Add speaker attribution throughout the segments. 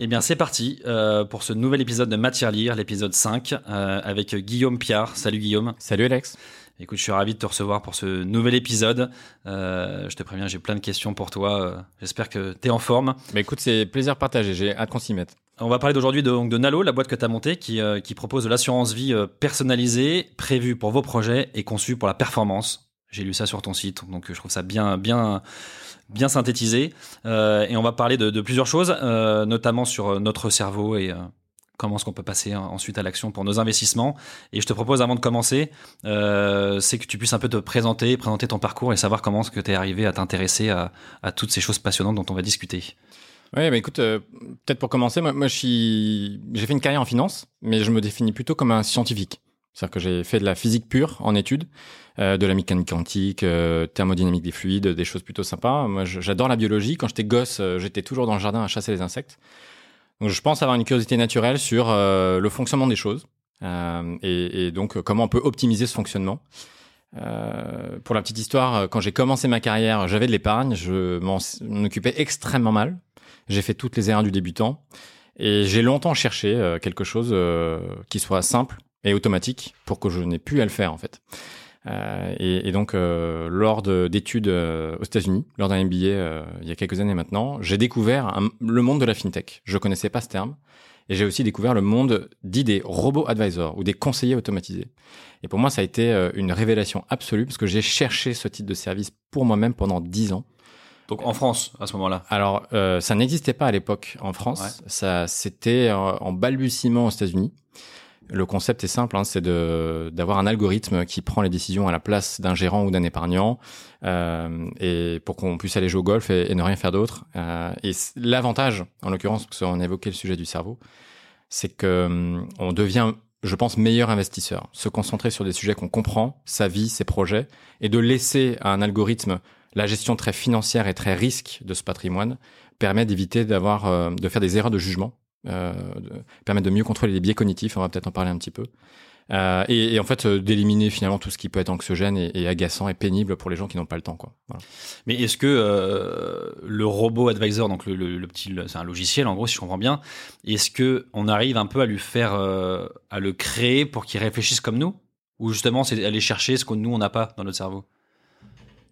Speaker 1: Eh bien, c'est parti euh, pour ce nouvel épisode de Matière Lire, l'épisode 5, euh, avec Guillaume Piard. Salut Guillaume.
Speaker 2: Salut Alex.
Speaker 1: Écoute, je suis ravi de te recevoir pour ce nouvel épisode. Euh, je te préviens, j'ai plein de questions pour toi. J'espère que tu es en forme.
Speaker 2: Bah écoute, c'est plaisir partagé, j'ai hâte qu'on s'y mette.
Speaker 1: On va parler d'aujourd'hui de, de Nalo, la boîte que tu as montée, qui, euh, qui propose de l'assurance vie personnalisée, prévue pour vos projets et conçue pour la performance. J'ai lu ça sur ton site, donc je trouve ça bien, bien, bien synthétisé. Euh, et on va parler de, plusieurs choses, euh, notamment sur notre cerveau et euh, comment est-ce qu'on peut passer ensuite à l'action pour nos investissements. Et je te propose, avant de commencer, euh, c'est que tu puisses un peu te présenter, présenter ton parcours et savoir comment est-ce que tu es arrivé à t'intéresser à, toutes ces choses passionnantes dont on va discuter.
Speaker 2: Ouais, bah écoute, euh, peut-être pour commencer, moi, j'ai fait une carrière en finance, mais je me définis plutôt comme un scientifique. C'est-à-dire que j'ai fait de la physique pure en études, euh, de la mécanique quantique, euh, thermodynamique des fluides, des choses plutôt sympas. Moi, j'adore la biologie. Quand j'étais gosse, euh, j'étais toujours dans le jardin à chasser les insectes. Donc, je pense avoir une curiosité naturelle sur euh, le fonctionnement des choses euh, et, et donc comment on peut optimiser ce fonctionnement. Pour la petite histoire, quand j'ai commencé ma carrière, j'avais de l'épargne, je m'en occupais extrêmement mal. J'ai fait toutes les erreurs du débutant et j'ai longtemps cherché quelque chose qui soit simple et automatique pour que je n'ai plus à le faire en fait. Euh, et, et donc, euh, lors de- d'études euh, aux États-Unis, lors d'un MBA euh, il y a quelques années maintenant, j'ai découvert un- le monde de la fintech. Je connaissais pas ce terme. Et j'ai aussi découvert le monde dit des robots advisors ou des conseillers automatisés. Et pour moi, ça a été euh, une révélation absolue parce que j'ai cherché ce type de service pour moi-même pendant dix ans.
Speaker 1: Donc en France, à ce moment-là.
Speaker 2: Alors, euh, ça n'existait pas à l'époque en France.
Speaker 1: Ouais.
Speaker 2: Ça, c'était en balbutiement aux États-Unis. Le concept est simple, hein, c'est d'avoir un algorithme qui prend les décisions à la place d'un gérant ou d'un épargnant, euh, et pour qu'on puisse aller jouer au golf et, ne rien faire d'autre. Euh, et l'avantage, en l'occurrence, parce qu'on a évoqué le sujet du cerveau, c'est que hum, on devient, je pense, meilleur investisseur. Se concentrer sur des sujets qu'on comprend, sa vie, ses projets, et de laisser à un algorithme la gestion très financière et très risque de ce patrimoine permet d'éviter d'avoir, euh, de faire des erreurs de jugement, de, permet de mieux contrôler les biais cognitifs. On va peut-être en parler un petit peu. Euh, et, et en fait, euh, d'éliminer finalement tout ce qui peut être anxiogène et, et agaçant et pénible pour les gens qui n'ont pas le temps. Quoi. Voilà.
Speaker 1: Mais est-ce que euh, le robot advisor, donc le, le- le petit, c'est un logiciel en gros, si je comprends bien, est-ce que on arrive un peu à lui faire, euh, à le créer pour qu'il réfléchisse comme nous, ou justement c'est aller chercher ce que nous on n'a pas dans notre cerveau?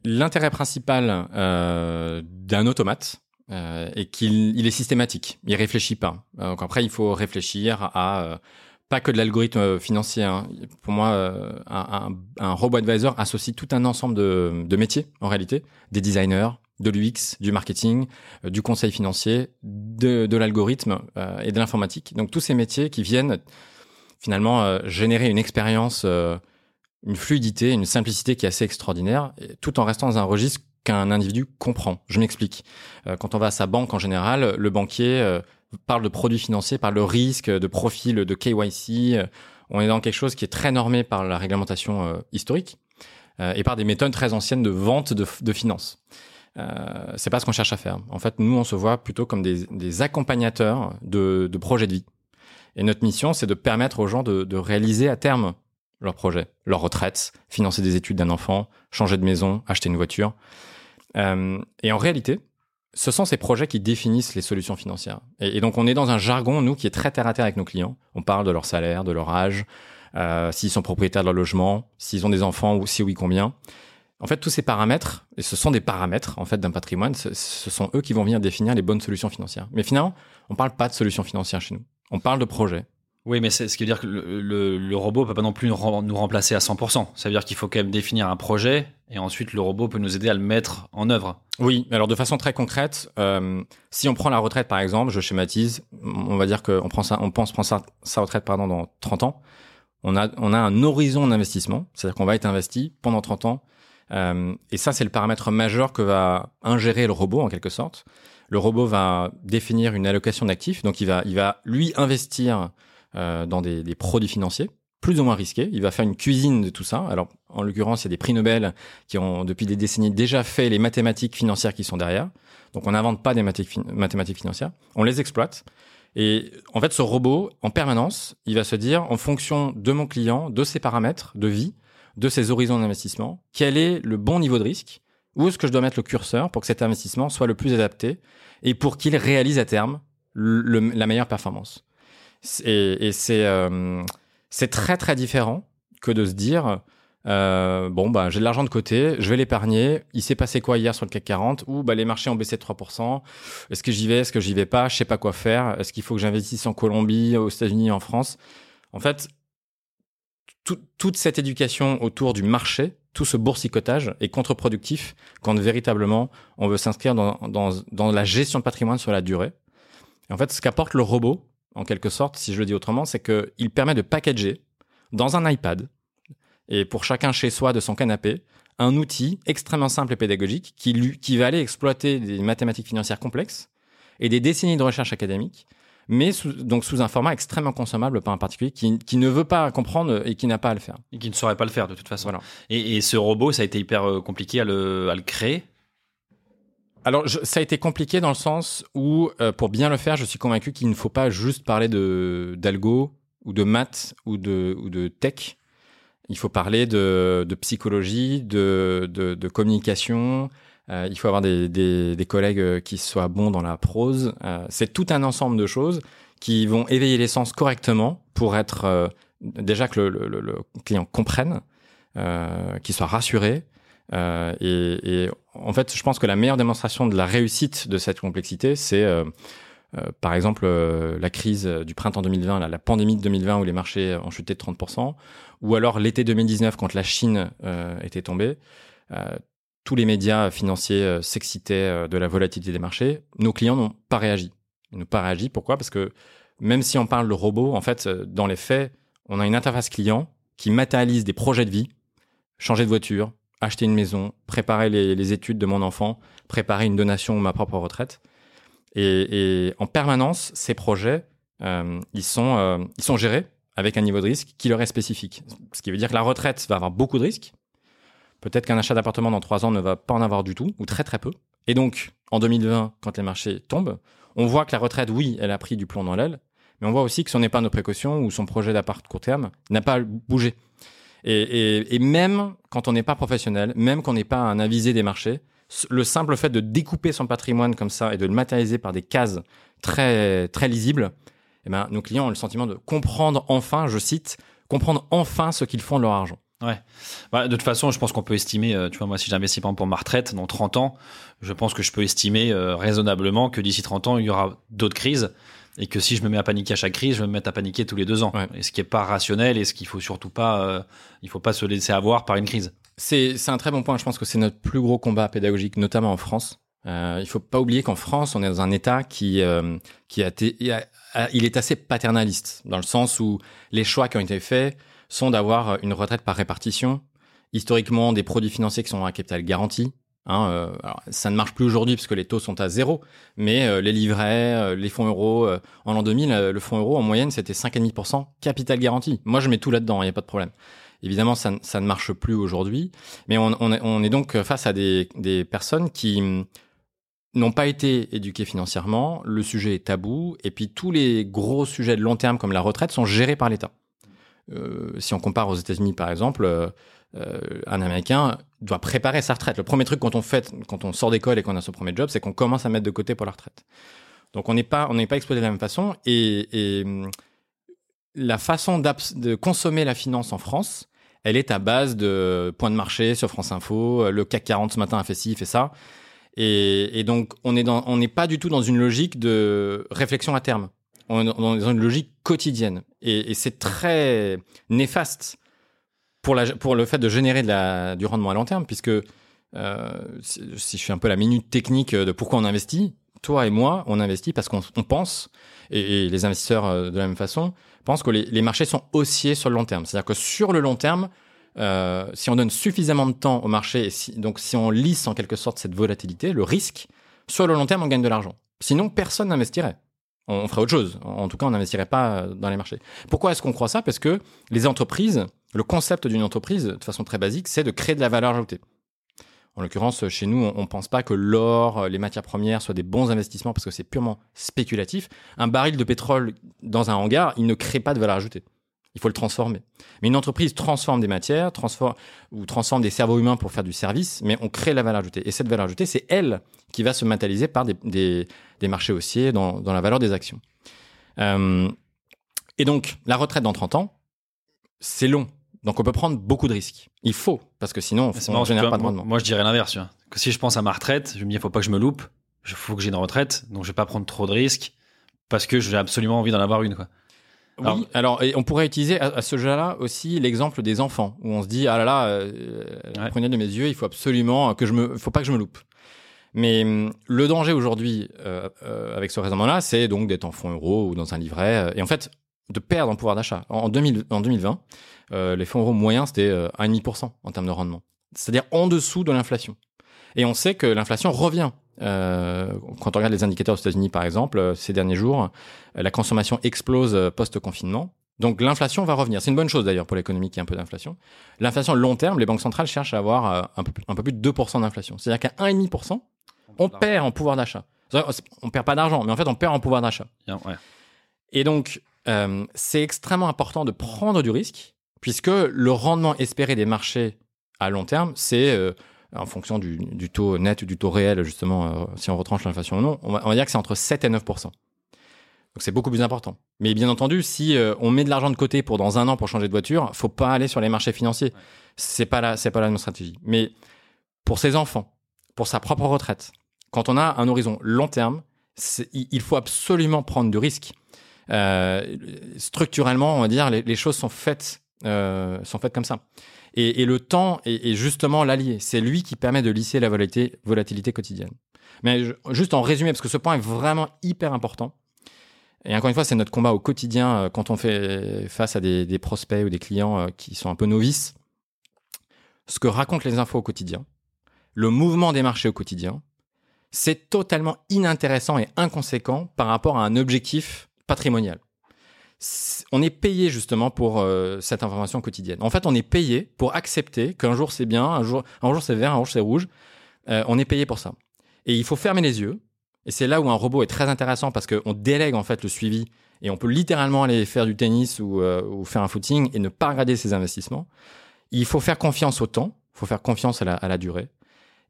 Speaker 2: L'intérêt principal euh, d'un automate euh, est qu'il il est systématique. Il réfléchit pas. Euh, Donc après, il faut réfléchir à euh, pas que de l'algorithme financier. hein. Pour moi, un, robot advisor associe tout un ensemble de, métiers en réalité, des designers, de l'UX, du marketing, du conseil financier, de, l'algorithme et de l'informatique. Donc tous ces métiers qui viennent finalement générer une expérience une fluidité, une simplicité qui est assez extraordinaire, et tout en restant dans un registre qu'un individu comprend. Je m'explique. Euh, quand on va à sa banque en général, le banquier euh, parle de produits financiers, parle de risques, de profils, de KYC. euh, on est dans quelque chose qui est très normé par la réglementation historique et par des méthodes très anciennes de vente de, de finances. c'est pas ce qu'on cherche à faire. En fait, nous, on se voit plutôt comme des, des accompagnateurs de, de, projets de vie. Et notre mission, c'est de permettre aux gens de, de réaliser à terme leur projet, leur retraite, financer des études d'un enfant, changer de maison, acheter une voiture. Euh, et en réalité, ce sont ces projets qui définissent les solutions financières. Et, donc, on est dans un jargon, nous, qui est très terre à terre avec nos clients. On parle de leur salaire, de leur âge, euh, s'ils sont propriétaires de leur logement, s'ils ont des enfants ou si oui, combien. En fait, tous ces paramètres, et ce sont des paramètres en fait d'un patrimoine, ce, ce, sont eux qui vont venir définir les bonnes solutions financières. Mais finalement, on parle pas de solutions financières chez nous. On parle de projets.
Speaker 1: Oui, mais c'est ce qui veut dire que le, robot peut pas non plus nous remplacer à 100%. Ça veut dire qu'il faut quand même définir un projet et ensuite le robot peut nous aider à le mettre en œuvre.
Speaker 2: Oui, alors de façon très concrète, euh, si on prend la retraite par exemple, je schématise, on va dire qu'on pense prendre sa, retraite pardon dans 30 ans. On a, un horizon d'investissement, c'est-à-dire qu'on va être investi pendant 30 ans euh, et ça, c'est le paramètre majeur que va ingérer le robot en quelque sorte. Le robot va définir une allocation d'actifs, donc il va, lui investir dans des, des, produits financiers plus ou moins risqués. Il va faire une cuisine de tout ça. Alors, en l'occurrence, il y a des prix Nobel qui ont depuis des décennies déjà fait les mathématiques financières qui sont derrière. Donc, on n'invente pas des mathématiques financières, on les exploite. Et en fait, ce robot, en permanence, il va se dire, en fonction de mon client, de ses paramètres de vie, de ces horizons d'investissement, quel est le bon niveau de risque, où est-ce que je dois mettre le curseur pour que cet investissement soit le plus adapté et pour qu'il réalise à terme le, la meilleure performance. Et, et c'est euh, très très différent que de se dire euh, bon bah j'ai de l'argent de côté, je vais l'épargner. Il s'est passé quoi hier sur le CAC 40 Ou bah les marchés ont baissé de 3%. Est-ce que j'y vais Est-ce que j'y vais pas Je sais pas quoi faire. Est-ce qu'il faut que j'investisse en Colombie, aux États-Unis, en France? En fait, tout, toute cette éducation autour du marché, tout ce boursicotage est contre-productif quand véritablement on veut s'inscrire dans, dans, dans, la gestion de patrimoine sur la durée. Et en fait, ce qu'apporte le robot, en quelque sorte, si je le dis autrement, c'est qu'il permet de packager dans un iPad, et pour chacun chez soi de son canapé, un outil extrêmement simple et pédagogique qui, lui, qui va aller exploiter des mathématiques financières complexes et des décennies de recherche académique mais sous, donc sous un format extrêmement consommable par un particulier qui, qui, ne veut pas comprendre et qui n'a pas à le faire.
Speaker 1: Et qui ne saurait pas le faire de toute façon. Voilà. Et, et ce robot, ça a été hyper euh, compliqué à le, à le créer
Speaker 2: alors, je, ça a été compliqué dans le sens où, euh, pour bien le faire, je suis convaincu qu'il ne faut pas juste parler de d'algo ou de maths ou de ou de tech. Il faut parler de, de psychologie, de, de, de communication, euh, il faut avoir des, des, des, collègues euh, qui soient bons dans la prose. Euh, c'est tout un ensemble de choses qui vont éveiller les sens correctement pour être euh, déjà que le, le, le, client comprenne, qu'il soit rassuré. Et, et, en fait, je pense que la meilleure démonstration de la réussite de cette complexité, c'est par exemple la crise du printemps 2020, la, la, pandémie de 2020 où les marchés ont chuté de 30%, ou alors l'été 2019 quand la Chine était tombée tous les médias financiers euh, s'excitaient euh, de la volatilité des marchés, nos clients n'ont pas réagi. Ils n'ont pas réagi. Pourquoi? Parce que même si on parle de robot, en fait, euh, dans les faits, on a une interface client qui matérialise des projets de vie, changer de voiture, acheter une maison, préparer les, études de mon enfant, préparer une donation ou ma propre retraite. Et, et en permanence, ces projets, euh, ils, sont, euh, ils sont gérés avec un niveau de risque qui leur est spécifique. Ce qui veut dire que la retraite va avoir beaucoup de risques, Peut-être qu'un achat d'appartement dans trois ans ne va pas en avoir du tout, ou très très peu. Et donc, en 2020, quand les marchés tombent, on voit que la retraite, oui, elle a pris du plomb dans l'aile, mais on voit aussi que son épargne de précaution ou son projet d'appart court terme n'a pas bougé. Et, même quand on n'est pas professionnel, même quand on n'est pas un avisé des marchés, le simple fait de découper son patrimoine comme ça et de le matérialiser par des cases très très lisibles, eh ben, nos clients ont le sentiment de comprendre enfin, je cite, comprendre enfin ce qu'ils font de leur argent.
Speaker 1: Ouais. Bah, de toute façon, je pense qu'on peut estimer, euh, tu vois, moi, si j'investis par pour ma retraite dans 30 ans, je pense que je peux estimer euh, raisonnablement que d'ici 30 ans, il y aura d'autres crises et que si je me mets à paniquer à chaque crise, je vais me mettre à paniquer tous les deux ans. Ouais. Et ce qui est pas rationnel et ce qu'il faut surtout pas, euh, il faut pas se laisser avoir par une crise.
Speaker 2: C'est, un très bon point. Je pense que c'est notre plus gros combat pédagogique, notamment en France. Euh, il faut pas oublier qu'en France, on est dans un État qui, euh, qui a, il est assez paternaliste dans le sens où les choix qui ont été faits sont d'avoir une retraite par répartition, historiquement des produits financiers qui sont à capital garanti, Hein, euh, ça ne marche plus aujourd'hui puisque les taux sont à zéro, mais euh, les livrets, euh, les fonds euros, en l'an 2000, euh, le fonds euro en moyenne c'était 5,5% capital garanti. Moi je mets tout là-dedans, il n'y a pas de problème. Évidemment, ça, ne- marche plus aujourd'hui, mais on, est, on est donc face à des, personnes qui hum, n'ont pas été éduquées financièrement, le sujet est tabou, et puis tous les gros sujets de long terme comme la retraite sont gérés par l'État. Si on compare aux États-Unis par exemple, un Américain doit préparer sa retraite. Le premier truc quand on fait, quand on sort d'école et qu'on a son premier job, c'est qu'on commence à mettre de côté pour la retraite. Donc on n'est pas, on n'est pas exposé de la même façon et, hum, la façon de consommer la finance en France, elle est à base de points de marché sur France Info. euh, Le CAC 40 ce matin a fait ci, fait ça. Et, donc on n'est pas du tout dans une logique de réflexion à terme. On est dans une logique quotidienne et c'est très néfaste pour, le fait de générer du rendement à long terme, puisque euh, si, je fais un peu la minute technique de pourquoi on investit, toi et moi, on investit parce qu'on on pense, et, les investisseurs euh, de la même façon, pensent que les, marchés sont haussiers sur le long terme. C'est-à-dire que sur le long terme, euh, si on donne suffisamment de temps au marché, et donc si on lisse en quelque sorte cette volatilité, le risque, sur le long terme, on gagne de l'argent. Sinon, personne n'investirait. On, ferait autre chose. En, tout cas, on n'investirait pas dans les marchés. Pourquoi est-ce qu'on croit ça? Parce que les entreprises, le concept d'une entreprise, de façon très basique, c'est de créer de la valeur ajoutée. En l'occurrence, chez nous, on ne pense pas que l'or, les matières premières soient des bons investissements parce que c'est purement spéculatif. Un baril de pétrole dans un hangar, il ne crée pas de valeur ajoutée. Il faut le transformer. Mais une entreprise transforme des matières, ou transforme des cerveaux humains pour faire du service, mais on crée la valeur ajoutée. Et cette valeur ajoutée, c'est elle qui va se matérialiser par des, marchés haussiers dans, dans la valeur des actions. Euh, et donc, la retraite dans 30 ans, c'est long. Donc, on peut prendre beaucoup de risques. Il faut, parce que sinon, on ne génère pas de rendement.
Speaker 1: moi, je dirais l'inverse. Que si je pense à ma retraite, je me dis, il faut pas que je me loupe. Il faut que j'ai une retraite. Donc, je vais pas prendre trop de risques parce que j'ai absolument envie d'en avoir une. Quoi.
Speaker 2: Oui, alors et on pourrait utiliser à, à ce jeu-là aussi l'exemple des enfants, où on se dit, ah là là, euh,
Speaker 1: Ouais.
Speaker 2: prenez de mes yeux, il faut absolument que je me, faut pas que je me loupe. Mais hum, le danger aujourd'hui euh, euh, avec ce raisonnement-là, c'est donc d'être en fonds euros ou dans un livret, euh, et en fait de perdre en pouvoir d'achat. En, 2000, en 2020, euh, les fonds euros moyens c'était euh, 1,5% en termes de rendement, c'est-à-dire en dessous de l'inflation. Et on sait que l'inflation revient. Euh, quand on regarde les indicateurs aux États-Unis, par exemple, euh, ces derniers jours, euh, la consommation explose euh, post-confinement. Donc l'inflation va revenir. C'est une bonne chose d'ailleurs pour l'économie qui a un peu d'inflation. L'inflation long terme, les banques centrales cherchent à avoir euh, un peu, plus- un peu plus de 2% d'inflation. C'est-à-dire qu'à 1,5%, on perd en pouvoir d'achat. On perd pas d'argent, mais en fait on perd en pouvoir d'achat.
Speaker 1: Ouais.
Speaker 2: Et donc, euh, c'est extrêmement important de prendre du risque, puisque le rendement espéré des marchés à long terme, c'est euh, en fonction du, du taux net ou du taux réel, justement, euh, si on retranche l'inflation ou non, on va, on va dire que c'est entre 7 et 9 Donc c'est beaucoup plus important. Mais bien entendu, si euh, on met de l'argent de côté pour dans un an pour changer de voiture, faut pas aller sur les marchés financiers. C'est pas la, c'est pas la même stratégie. Mais pour ses enfants, pour sa propre retraite, quand on a un horizon long terme, il faut absolument prendre du risque. Euh, structurellement, on va dire, les, choses sont faites, euh, sont faites comme ça. Et, le temps est, justement l'allié. C'est lui qui permet de lisser la volatilité, quotidienne. Mais juste en résumé, parce que ce point est vraiment hyper important. Et encore une fois, c'est notre combat au quotidien euh, quand on fait face à des, prospects ou des clients qui sont un peu novices. Ce que racontent les infos au quotidien, le mouvement des marchés au quotidien, c'est totalement inintéressant et inconséquent par rapport à un objectif patrimonial. C'est- On est payé justement pour euh, cette information quotidienne. En fait, on est payé pour accepter qu'un jour c'est bien, un jour, un jour c'est vert, un jour c'est rouge. Euh, on est payé pour ça. Et il faut fermer les yeux. Et c'est là où un robot est très intéressant parce qu'on délègue en fait le suivi et on peut littéralement aller faire du tennis ou, euh, faire un footing et ne pas regarder ses investissements. Il faut faire confiance au temps, il faut faire confiance à la, durée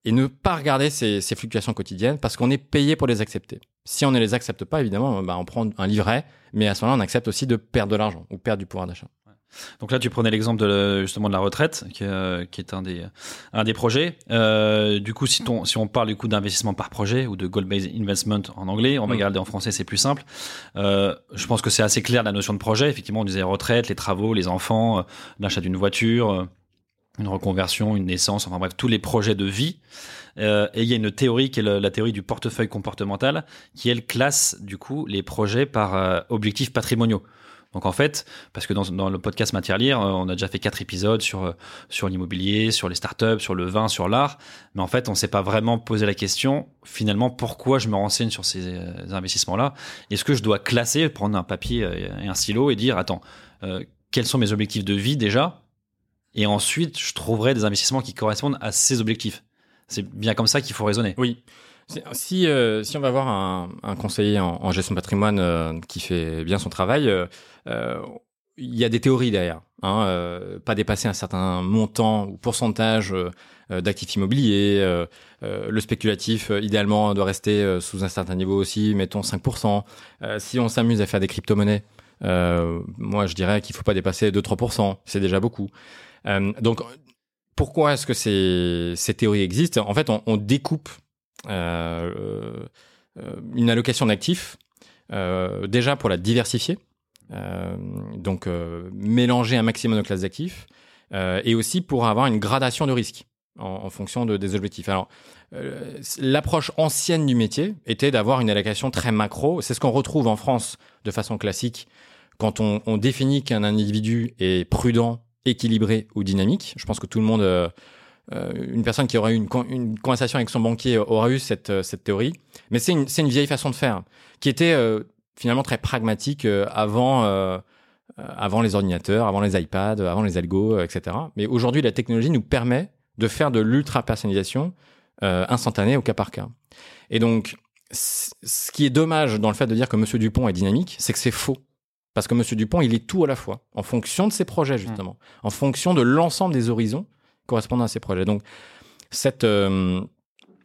Speaker 2: et ne pas regarder ces fluctuations quotidiennes parce qu'on est payé pour les accepter. Si on ne les accepte pas, évidemment, bah, on prend un livret, mais à ce moment-là, on accepte aussi de perdre de l'argent ou perdre du pouvoir d'achat.
Speaker 1: Donc là, tu prenais l'exemple de justement de la retraite, qui, euh, qui est un des un des projets. Euh, du coup, si, ton, si on parle du coup d'investissement par projet ou de goal-based investment en anglais, on va
Speaker 2: Mm.
Speaker 1: garder en français, c'est plus simple. Euh, je pense que c'est assez clair la notion de projet. Effectivement, on disait retraite, les travaux, les enfants, l'achat d'une voiture, une reconversion, une naissance, enfin bref, tous les projets de vie. Euh, et il y a une théorie qui est la théorie du portefeuille comportemental, qui elle classe du coup les projets par euh, objectifs patrimoniaux. Donc en fait, parce que dans, le podcast Matière Lire, euh, on a déjà fait quatre épisodes sur euh, sur l'immobilier, sur les startups, sur le vin, sur l'art, mais en fait, on s'est pas vraiment posé la question finalement pourquoi je me renseigne sur ces investissements-là? Est-ce que je dois classer, prendre un papier et un stylo et dire attends, quels sont mes objectifs de vie déjà, et ensuite je trouverai des investissements qui correspondent à ces objectifs. C'est bien comme ça qu'il faut raisonner.
Speaker 2: Oui. Si, si, euh, on va voir un, conseiller en, gestion de patrimoine euh, qui fait bien son travail, euh, il y a des théories derrière. Hein, pas dépasser un certain montant ou pourcentage d'actifs immobiliers. le spéculatif, idéalement, doit rester sous un certain niveau aussi, mettons 5%. Euh, si on s'amuse à faire des crypto-monnaies, moi je dirais qu'il faut pas dépasser 2-3%. C'est déjà beaucoup. Euh, donc, pourquoi est-ce que ces, théories existent? En fait, on, découpe euh, euh, une allocation d'actifs déjà pour la diversifier, donc mélanger un maximum de classes d'actifs, et aussi pour avoir une gradation de risque en, fonction de, des objectifs. Alors, l'approche ancienne du métier était d'avoir une allocation très macro. C'est ce qu'on retrouve en France de façon classique quand on définit qu'un individu est prudent, équilibré ou dynamique. Je pense que tout le monde, euh, euh, une personne qui aurait eu une, con- une conversation avec son banquier aura eu cette, euh, théorie. Mais c'est une, vieille façon de faire qui était finalement très pragmatique avant, avant les ordinateurs, avant les iPads, avant les algos, etc. Mais aujourd'hui, la technologie nous permet de faire de l'ultra personnalisation instantanée au cas par cas. Et donc, ce qui est dommage dans le fait de dire que Monsieur Dupont est dynamique, c'est que c'est faux. Parce que Monsieur Dupont, il est tout à la fois, en fonction de ses projets, justement, en fonction de l'ensemble des horizons correspondant à ses projets. Donc, cette, euh,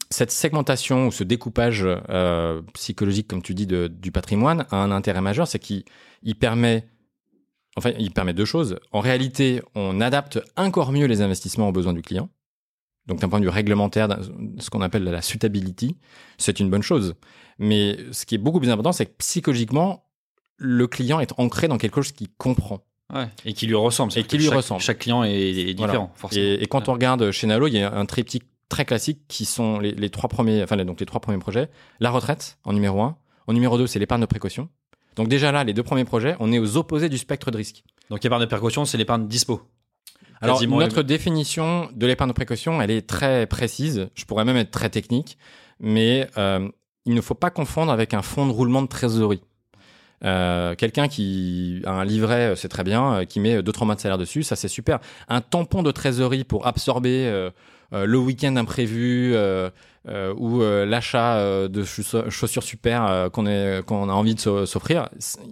Speaker 2: cette segmentation ou ce découpage euh, psychologique, comme tu dis, de- du patrimoine a un intérêt majeur, c'est qu'il il permet, enfin, il permet deux choses. En réalité, on adapte encore mieux les investissements aux besoins du client. Donc, d'un point de vue réglementaire, ce qu'on appelle la suitability, c'est une bonne chose. Mais ce qui est beaucoup plus important, c'est que psychologiquement, le client est ancré dans quelque chose qu'il comprend.
Speaker 1: Ouais. Et qui lui ressemble.
Speaker 2: Et qui lui
Speaker 1: chaque-
Speaker 2: ressemble.
Speaker 1: Chaque client est, est différent,
Speaker 2: Voilà.
Speaker 1: forcément.
Speaker 2: Et, et quand on regarde chez Nalo, il y a un triptyque très classique qui sont les, les trois premiers, enfin les- donc les trois premiers projets. La retraite en numéro un. En numéro deux, c'est l'épargne de précaution. Donc déjà là, les deux premiers projets, on est aux opposés du spectre de risque.
Speaker 1: Donc épargne de précaution, c'est l'épargne dispo.
Speaker 2: Alors notre définition de l'épargne de précaution, elle est très précise. Je pourrais même être très technique, mais euh, il ne faut pas confondre avec un fonds de roulement de trésorerie. Euh, Quelqu'un qui a un livret, euh, c'est très bien, euh, qui met deux trois mois de salaire dessus, ça c'est super. Un tampon de trésorerie pour absorber euh, le week-end imprévu ou l'achat de chauss- chaussures super qu'on a envie de s'o- s'offrir,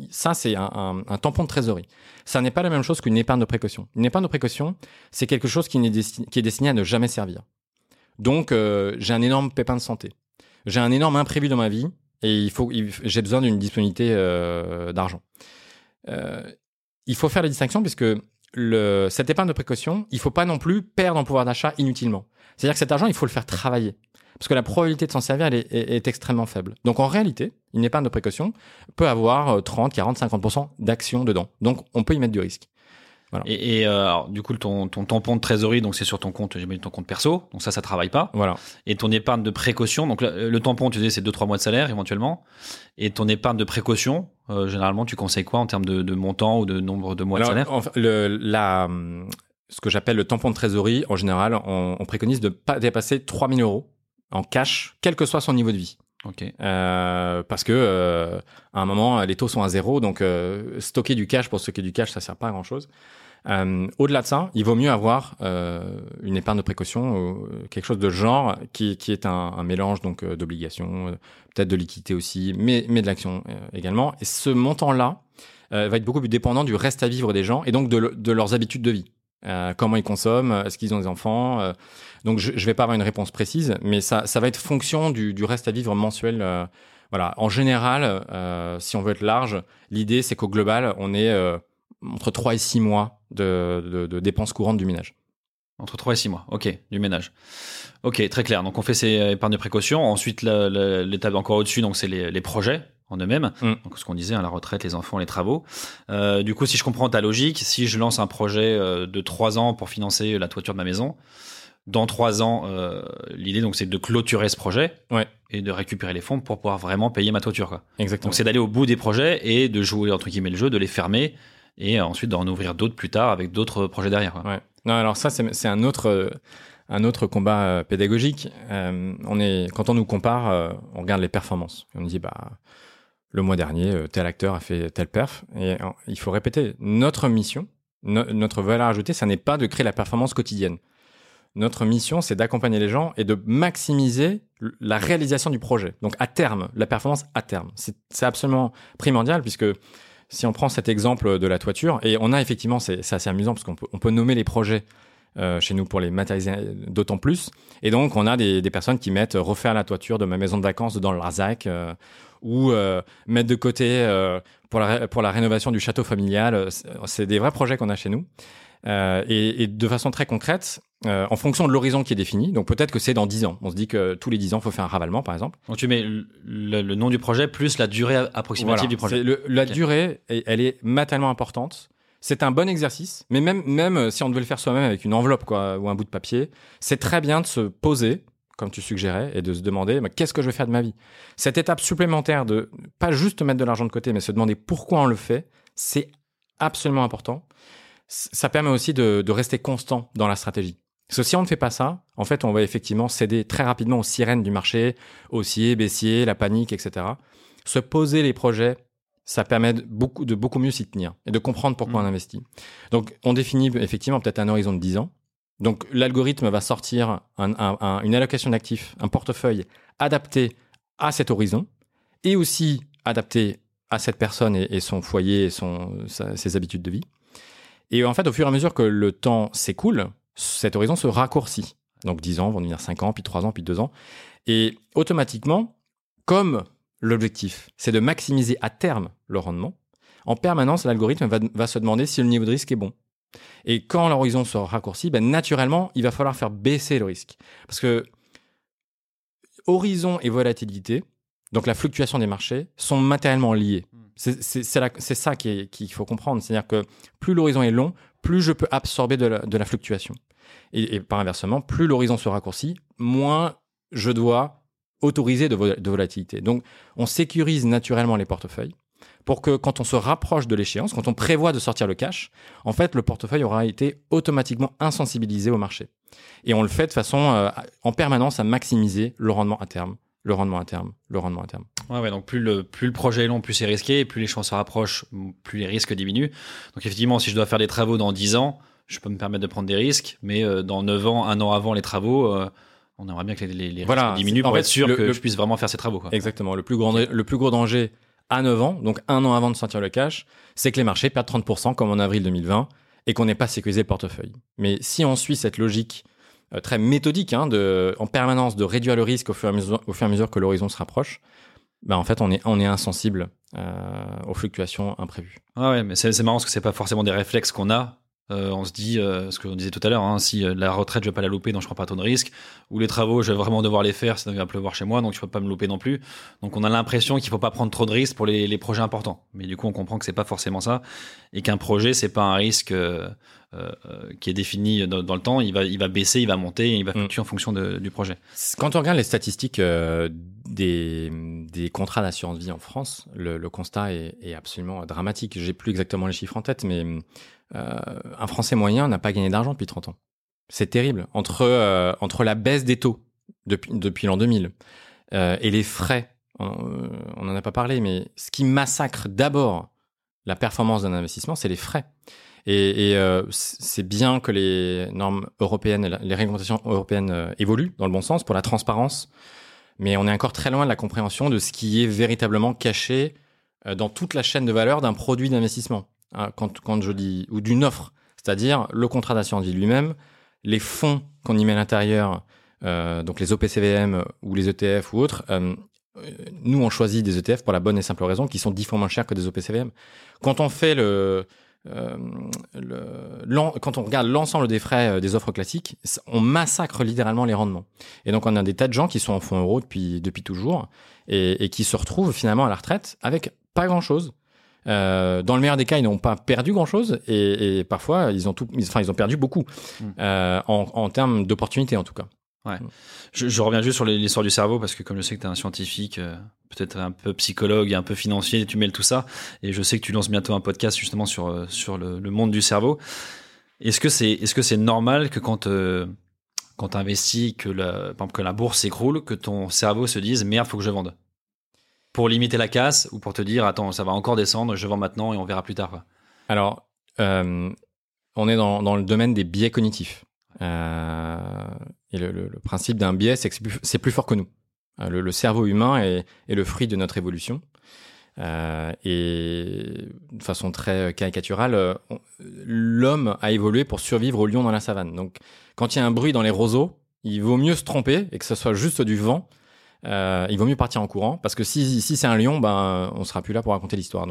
Speaker 2: ça c'est un, tampon de trésorerie. Ça n'est pas la même chose qu'une épargne de précaution. Une épargne de précaution, c'est quelque chose qui, est destiné à ne jamais servir. Donc j'ai un énorme pépin de santé, j'ai un énorme imprévu dans ma vie et il faut, j'ai besoin d'une disponibilité euh, d'argent. Euh, il faut faire la distinction puisque le, cette épargne de précaution, il faut pas non plus perdre en pouvoir d'achat inutilement. C'est-à-dire que cet argent, il faut le faire travailler. Parce que la probabilité de s'en servir, elle est, est- extrêmement faible. Donc en réalité, une épargne de précaution peut avoir euh, 30, 40, 50% d'actions dedans. Donc on peut y mettre du risque.
Speaker 1: Et, et, euh, alors, du coup, ton, ton tampon de trésorerie, donc c'est sur ton compte, j'imagine ton compte perso, donc ça, ça travaille pas.
Speaker 2: Voilà.
Speaker 1: Et ton épargne de précaution, donc le, le tampon, tu disais, c'est 2-3 mois de salaire éventuellement. Et ton épargne de précaution, euh, généralement, tu conseilles quoi en termes de, de montant ou de nombre de mois
Speaker 2: Alors,
Speaker 1: de salaire
Speaker 2: enfin, le, la, hum, ce que j'appelle le tampon de trésorerie, en général, on, on préconise de pas dépasser 3000 euros en cash, quel que soit son niveau de vie.
Speaker 1: Ok.
Speaker 2: Euh, parce que euh, à un moment, les taux sont à zéro, donc euh, stocker du cash pour stocker du cash, ça sert pas à grand chose. Euh, Au-delà de ça, il vaut mieux avoir euh, une épargne de précaution, euh, quelque chose de genre qui, qui est un, un mélange donc euh, d'obligations, euh, peut-être de liquidité aussi, mais, mais de l'action euh, également. Et ce montant-là va être beaucoup plus dépendant du reste à vivre des gens et donc de, de leurs habitudes de vie. Comment ils consomment, est-ce qu'ils ont des enfants. donc je, je vais pas avoir une réponse précise, mais ça, ça va être fonction du, du reste à vivre mensuel. voilà. En général, euh, si on veut être large, l'idée c'est qu'au global, on est euh, entre 3 et 6 mois de, de, de dépenses courantes du ménage.
Speaker 1: Entre 3 et 6 mois, ok, du ménage. Ok, très clair. Donc on fait ces épargnes de précaution. Ensuite, l'étape encore au-dessus, donc c'est les, les projets en eux-mêmes.
Speaker 2: Mm.
Speaker 1: Donc ce qu'on disait, hein, la retraite, les enfants, les travaux. Euh, du coup, si je comprends ta logique, si je lance un projet euh, de 3 ans pour financer la toiture de ma maison, dans 3 ans, euh, l'idée donc c'est de clôturer ce projet.
Speaker 2: Ouais.
Speaker 1: et de récupérer les fonds pour pouvoir vraiment payer ma toiture. Quoi.
Speaker 2: Exactement.
Speaker 1: Donc c'est d'aller au bout des projets et de jouer entre guillemets le jeu, de les fermer et ensuite d'en ouvrir d'autres plus tard avec d'autres projets derrière. Quoi.
Speaker 2: Non, alors ça, c'est un autre, euh, un autre combat euh, pédagogique. Euh, on est, quand on nous compare, on regarde les performances. On dit, bah, le mois dernier, tel acteur a fait tel perf. Et il faut répéter, notre mission, no- notre valeur ajoutée, ça n'est pas de créer la performance quotidienne. Notre mission, c'est d'accompagner les gens et de maximiser la réalisation du projet. Donc, à terme, la performance à terme. C'est absolument primordial puisque si on prend cet exemple de la toiture, et on a effectivement, c'est assez amusant parce qu'on peut, on peut nommer les projets euh, chez nous pour les matérialiser d'autant plus. Et donc, on a des, personnes qui mettent euh, refaire la toiture de ma maison de vacances dans le Larzac euh, ou mettre de côté pour, la, pour la rénovation du château familial. C'est- des vrais projets qu'on a chez nous. Et de façon très concrète, euh, en fonction de l'horizon qui est défini, donc peut-être que c'est dans 10 ans. On se dit que tous les 10 ans, il faut faire un ravalement, par exemple.
Speaker 1: Donc tu mets le, le- le nom du projet plus la durée approximative
Speaker 2: Voilà.
Speaker 1: du projet.
Speaker 2: Le- la durée, elle est matériellement importante. C'est un bon exercice, mais même, même euh, si on devait le faire soi-même avec une enveloppe quoi, ou un bout de papier, c'est très bien de se poser, comme tu suggérais, et de se demander bah, qu'est-ce que je vais faire de ma vie? Cette étape supplémentaire de pas juste mettre de l'argent de côté, mais se demander pourquoi on le fait, c'est absolument important. Ça permet aussi de, de rester constant dans la stratégie. Parce que si on ne fait pas ça, en fait, on va effectivement céder très rapidement aux sirènes du marché, haussier, baissier, la panique, etc. Se poser les projets, ça permet de beaucoup, de beaucoup mieux s'y tenir et de comprendre pourquoi
Speaker 1: Mm.
Speaker 2: on investit. Donc, on définit effectivement peut-être un horizon de 10 ans. Donc, l'algorithme va sortir un- un- un- une allocation d'actifs, un portefeuille adapté à cet horizon et aussi adapté à cette personne et, et son foyer et son, sa- ses habitudes de vie. Et en fait, au fur et à mesure que le temps s'écoule, cet horizon se raccourcit. Donc 10 ans vont devenir 5 ans, puis 3 ans, puis 2 ans. Et automatiquement, comme l'objectif, c'est de maximiser à terme le rendement, en permanence, l'algorithme va, va se demander si le niveau de risque est bon. Et quand l'horizon se raccourcit, ben, naturellement, il va falloir faire baisser le risque. Parce que horizon et volatilité, donc la fluctuation des marchés, sont matériellement liés. C'est- C'est ça qu'il faut comprendre. C'est-à-dire que plus l'horizon est long, plus je peux absorber de la, fluctuation. Et, par inversement, plus l'horizon se raccourcit, moins je dois autoriser de volatilité. Donc, on sécurise naturellement les portefeuilles pour que quand on se rapproche de l'échéance, quand on prévoit de sortir le cash, en fait, le portefeuille aura été automatiquement insensibilisé au marché. Et on le fait de façon euh, en permanence à maximiser le rendement à terme, le rendement à terme, le rendement à terme.
Speaker 1: Ouais, ouais, donc plus le, plus le projet est long, plus c'est risqué, et plus les chances se rapprochent, plus les risques diminuent. Donc effectivement, si je dois faire des travaux dans 10 ans, je peux me permettre de prendre des risques, mais euh, dans 9 ans, un an avant les travaux, euh, on aimerait bien que les, les- les
Speaker 2: Voilà,
Speaker 1: risques diminuent
Speaker 2: en
Speaker 1: pour
Speaker 2: fait,
Speaker 1: être sûr
Speaker 2: le-
Speaker 1: que
Speaker 2: le-
Speaker 1: je puisse vraiment faire ces travaux. Quoi.
Speaker 2: Exactement. Le plus, grand, le plus gros danger à 9 ans, donc un an avant de sortir le cash, c'est que les marchés perdent 30% comme en avril 2020 et qu'on n'ait pas sécurisé le portefeuille. Mais si on suit cette logique très méthodique, hein, en permanence de réduire le risque au fur et à mesure, que l'horizon se rapproche, ben en fait, on est, insensible euh, aux fluctuations imprévues.
Speaker 1: Ah ouais, mais c'est marrant parce que c'est pas forcément des réflexes qu'on a. Euh, on se dit, euh, ce qu'on disait tout à l'heure, hein, si euh, la retraite je vais pas la louper, donc je prends pas trop de risques, ou les travaux je vais vraiment devoir les faire, ça va pleuvoir chez moi, donc je peux pas me louper non plus. Donc on a l'impression qu'il faut pas prendre trop de risques pour les, les projets importants. Mais du coup on comprend que c'est pas forcément ça et qu'un projet c'est pas un risque euh, euh, qui est défini dans, dans le temps. Il va, il va baisser, il va monter, et il va
Speaker 2: Mm.
Speaker 1: fluctuer en fonction de- du projet.
Speaker 2: Quand on regarde les statistiques euh, des, des contrats d'assurance vie en France, le, le constat est, est absolument dramatique. J'ai plus exactement les chiffres en tête, mais euh, un Français moyen n'a pas gagné d'argent depuis 30 ans. C'est terrible. Entre, entre la baisse des taux depuis, depuis l'an 2000 euh, et les frais, on n'en a pas parlé, mais ce qui massacre d'abord la performance d'un investissement, c'est les frais. Et, euh, c'est bien que les normes européennes, les réglementations européennes euh, évoluent dans le bon sens pour la transparence, mais on est encore très loin de la compréhension de ce qui est véritablement caché euh, dans toute la chaîne de valeur d'un produit d'investissement. Hein, quand, je dis ou d'une offre, c'est-à-dire le contrat d'assurance vie lui-même, les fonds qu'on y met à l'intérieur, donc les OPCVM ou les ETF ou autres. nous, on choisit des ETF pour la bonne et simple raison qu'ils sont dix fois moins chers que des OPCVM. Quand on fait le, euh, le quand on regarde l'ensemble des frais euh, des offres classiques, on massacre littéralement les rendements. Et donc on a des tas de gens qui sont en fonds euros depuis depuis toujours et, et qui se retrouvent finalement à la retraite avec pas grand chose. Euh, dans le meilleur des cas, ils n'ont pas perdu grand chose et, et parfois ils ont tout, ils- enfin ils ont perdu beaucoup
Speaker 1: Mm.
Speaker 2: euh, en, en termes d'opportunités en tout cas.
Speaker 1: Ouais. Je, je reviens juste sur l'histoire du cerveau parce que comme je sais que tu es un scientifique, euh, peut-être un peu psychologue et un peu financier, tu mêles tout ça. Et je sais que tu lances bientôt un podcast justement sur, euh, sur le, le monde du cerveau. Est-ce que c'est est -ce c'est normal que quand, euh, quand tu investis, que la, par exemple, que la bourse s'écroule, que ton cerveau se dise merde, faut que je vende? Pour limiter la casse ou pour te dire attends, ça va encore descendre, je vends maintenant et on verra plus tard. quoi?
Speaker 2: Alors, euh, on est dans, dans le domaine des biais cognitifs. Euh, et le, principe d'un biais, c'est que c'est plus, fort que nous. Euh, Le, cerveau humain est, le fruit de notre évolution. Euh, et de façon très caricaturale, l'homme a évolué pour survivre au lion dans la savane. Donc, quand il y a un bruit dans les roseaux, il vaut mieux se tromper et que ce soit juste du vent. Il vaut mieux partir en courant parce que si, c'est un lion, ben, on sera plus là pour raconter l'histoire.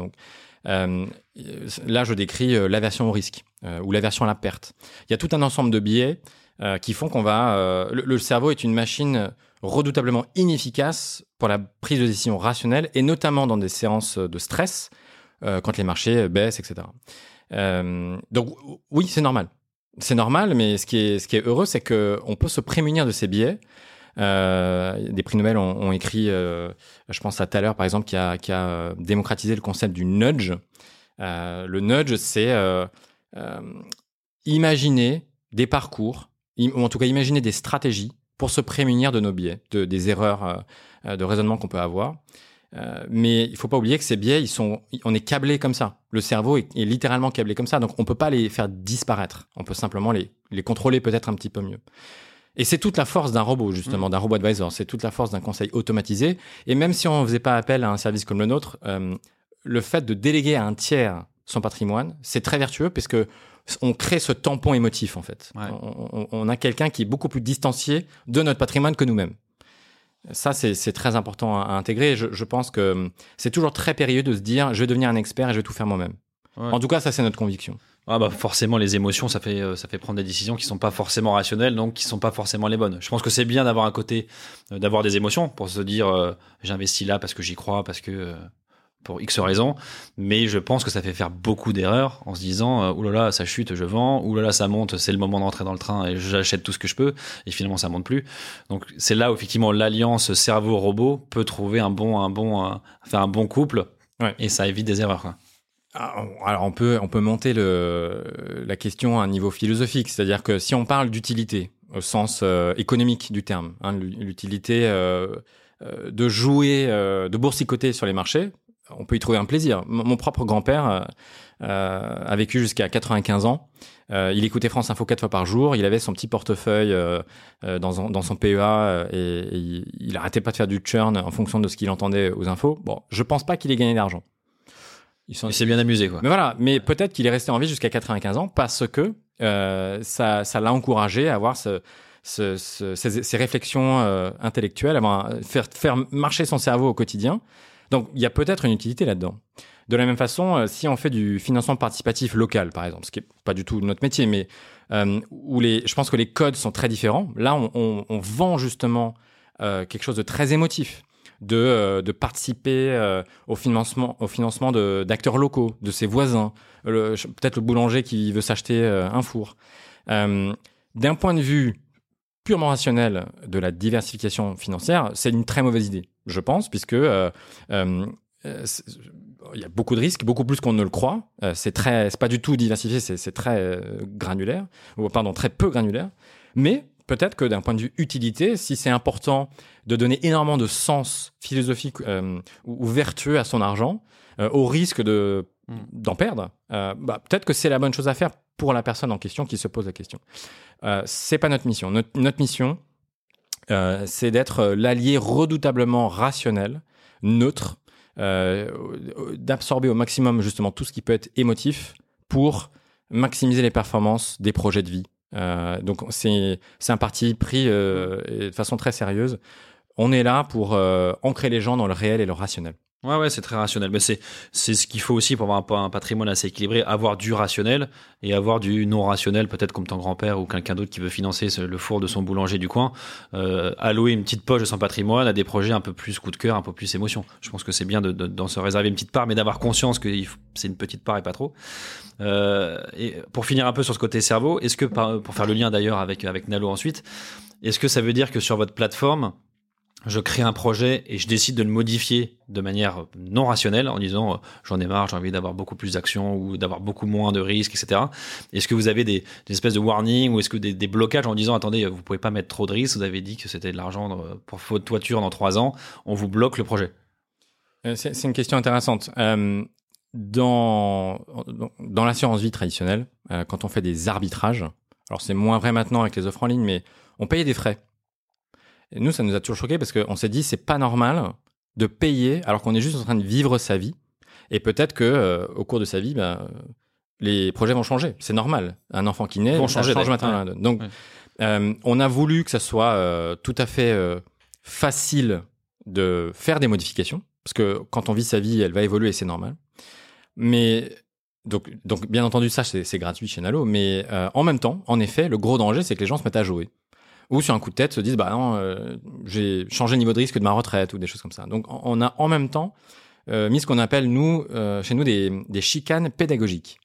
Speaker 2: Là, je décris euh, l'aversion au risque euh, ou l'aversion à la perte. Il y a tout un ensemble de biais euh, qui font qu'on va. euh, le, cerveau est une machine redoutablement inefficace pour la prise de décision rationnelle et notamment dans des séances de stress euh, quand les marchés baissent, etc. Euh, donc oui, c'est normal. C'est normal, mais ce qui est, heureux, c'est que on peut se prémunir de ces biais. Euh, des prix Nobel ont, écrit, euh, je pense à Thaler par exemple, qui a, euh, démocratisé le concept du nudge. Euh, le nudge, c'est euh, euh, imaginer des parcours, ou en tout cas imaginer des stratégies pour se prémunir de nos biais, de, des erreurs de raisonnement qu'on peut avoir. Euh, mais il faut pas oublier que ces biais, ils sont, on est câblé comme ça. Le cerveau est, est littéralement câblé comme ça, donc on peut pas les faire disparaître. On peut simplement les, les contrôler peut-être un petit peu mieux. Et c'est toute la force d'un robot, justement, d'un robot advisor. C'est toute la force d'un conseil automatisé. Et même si on ne faisait pas appel à un service comme le nôtre, euh, le fait de déléguer à un tiers son patrimoine, c'est très vertueux parce que on crée ce tampon émotif, en fait.
Speaker 1: Ouais.
Speaker 2: On, a quelqu'un qui est beaucoup plus distancié de notre patrimoine que nous-mêmes. Ça, c'est très important à, à intégrer. Je, je pense que hum, c'est toujours très périlleux de se dire, je vais devenir un expert et je vais tout faire moi-même.
Speaker 1: Ouais.
Speaker 2: En tout cas, ça, c'est notre conviction.
Speaker 1: Ah bah forcément les émotions ça fait euh, ça fait prendre des décisions qui sont pas forcément rationnelles donc qui sont pas forcément les bonnes. Je pense que c'est bien d'avoir un côté euh, d'avoir des émotions pour se dire euh, j'investis là parce que j'y crois parce que euh, pour X raisons mais je pense que ça fait faire beaucoup d'erreurs en se disant euh, oulala ça chute je vends oulala ça monte c'est le moment d'entrer dans le train et j'achète tout ce que je peux et finalement ça monte plus. Donc c'est là où effectivement l'alliance cerveau robot peut trouver un bon un bon un, faire un bon couple
Speaker 2: Ouais.
Speaker 1: et ça évite des erreurs quoi.
Speaker 2: Ah, Alors on peut on peut monter le, la question à un niveau philosophique, c'est-à-dire que si on parle d'utilité au sens euh, économique du terme, hein, l'utilité euh, euh, de jouer, euh, de boursicoter sur les marchés, on peut y trouver un plaisir. Mon, propre grand-père euh, euh, a vécu jusqu'à 95 ans. Euh, il écoutait France Info quatre fois par jour. Il avait son petit portefeuille euh, euh, dans, son- dans son PEA euh, et, et il, il arrêtait pas de faire du churn en fonction de ce qu'il entendait aux infos. Bon, je pense pas qu'il ait gagné d'argent. Il
Speaker 1: s'est bien amusé quoi.
Speaker 2: mais voilà, mais peut-être qu'il est resté en vie jusqu'à 95 ans parce que euh, ça, ça l'a encouragé à avoir ce, ce- ce- ces, ces réflexions euh, intellectuelles, à avoir faire, faire marcher son cerveau au quotidien. Donc, il y a peut-être une utilité là-dedans. De la même façon, euh, si on fait du financement participatif local, par exemple, ce qui est pas du tout notre métier, mais euh, où les, je pense que les codes sont très différents. Là, on, vend justement euh, quelque chose de très émotif, de, de participer au financement, au financement d'acteurs locaux, de ses voisins, peut-être le boulanger qui veut s'acheter un four. D'un point de vue purement rationnel de la diversification financière, c'est une très mauvaise idée, je pense, puisque euh, euh, euh, il y a beaucoup de risques, beaucoup plus qu'on ne le croit. Euh, c'est très, c'est pas du tout diversifié, c'est très granulaire, ou pardon, très peu granulaire. Mais peut-être que d'un point de vue utilité, si c'est important de donner énormément de sens philosophique euh, ou, ou vertueux à son argent, euh, au risque de
Speaker 1: Mm.
Speaker 2: d'en perdre, euh, bah, peut-être que c'est la bonne chose à faire pour la personne en question qui se pose la question. Euh, c'est pas notre mission. Notre, mission, euh, c'est d'être euh, l'allié redoutablement rationnel, neutre, euh, d'absorber au maximum justement tout ce qui peut être émotif pour maximiser les performances des projets de vie. Donc c'est un parti pris de façon très sérieuse. On est là pour ancrer les gens dans le réel et le rationnel.
Speaker 1: Ouais, ouais, c'est très rationnel. Mais c'est, c'est ce qu'il faut aussi pour avoir un, patrimoine assez équilibré, avoir du rationnel et avoir du non rationnel, peut-être comme ton grand-père ou quelqu'un d'autre qui veut financer ce- le four de son boulanger du coin, euh, allouer une petite poche de son patrimoine à des projets un peu plus coup de cœur, un peu plus émotion. Je pense que c'est bien de, de- d'en se réserver une petite part, mais d'avoir conscience que c'est une petite part et pas trop. Euh, et pour finir un peu sur ce côté cerveau, est-ce que, pour faire le lien d'ailleurs avec, avec Nalo ensuite, Est-ce que ça veut dire que sur votre plateforme, je crée un projet et je décide de le modifier de manière non rationnelle en disant euh, j'en ai marre, j'ai envie d'avoir beaucoup plus d'actions ou d'avoir beaucoup moins de risques, etc. Est-ce que vous avez des, espèces de warnings ou est-ce que des, blocages en disant attendez, vous pouvez pas mettre trop de risques, vous avez dit que c'était de l'argent pour votre toiture dans trois ans, on vous bloque le projet?
Speaker 2: Euh, C'est une question intéressante. Euh, dans dans l'assurance vie traditionnelle, quand on fait des arbitrages, alors c'est moins vrai maintenant avec les offres en ligne, mais on payait des frais et nous, ça nous a toujours choqué parce qu'on s'est dit, c'est pas normal de payer alors qu'on est juste en train de vivre sa vie. Et peut-être que euh, au cours de sa vie, bah, les projets vont changer. C'est normal. Un enfant qui naît,
Speaker 1: changer
Speaker 2: change maintenant. Donc, euh, on a voulu que ça soit euh, tout à fait facile de faire des modifications parce que quand on vit sa vie, elle va évoluer, c'est normal. Mais donc, donc, bien entendu, ça, c'est gratuit chez Nalo. Mais en même temps, en effet, le gros danger, c'est que les gens se mettent à jouer ou sur un coup de tête se disent bah non euh, j'ai changé le niveau de risque de ma retraite ou des choses comme ça. Donc on a en même temps euh, mis ce qu'on appelle nous euh, chez nous des, des chicanes pédagogiques.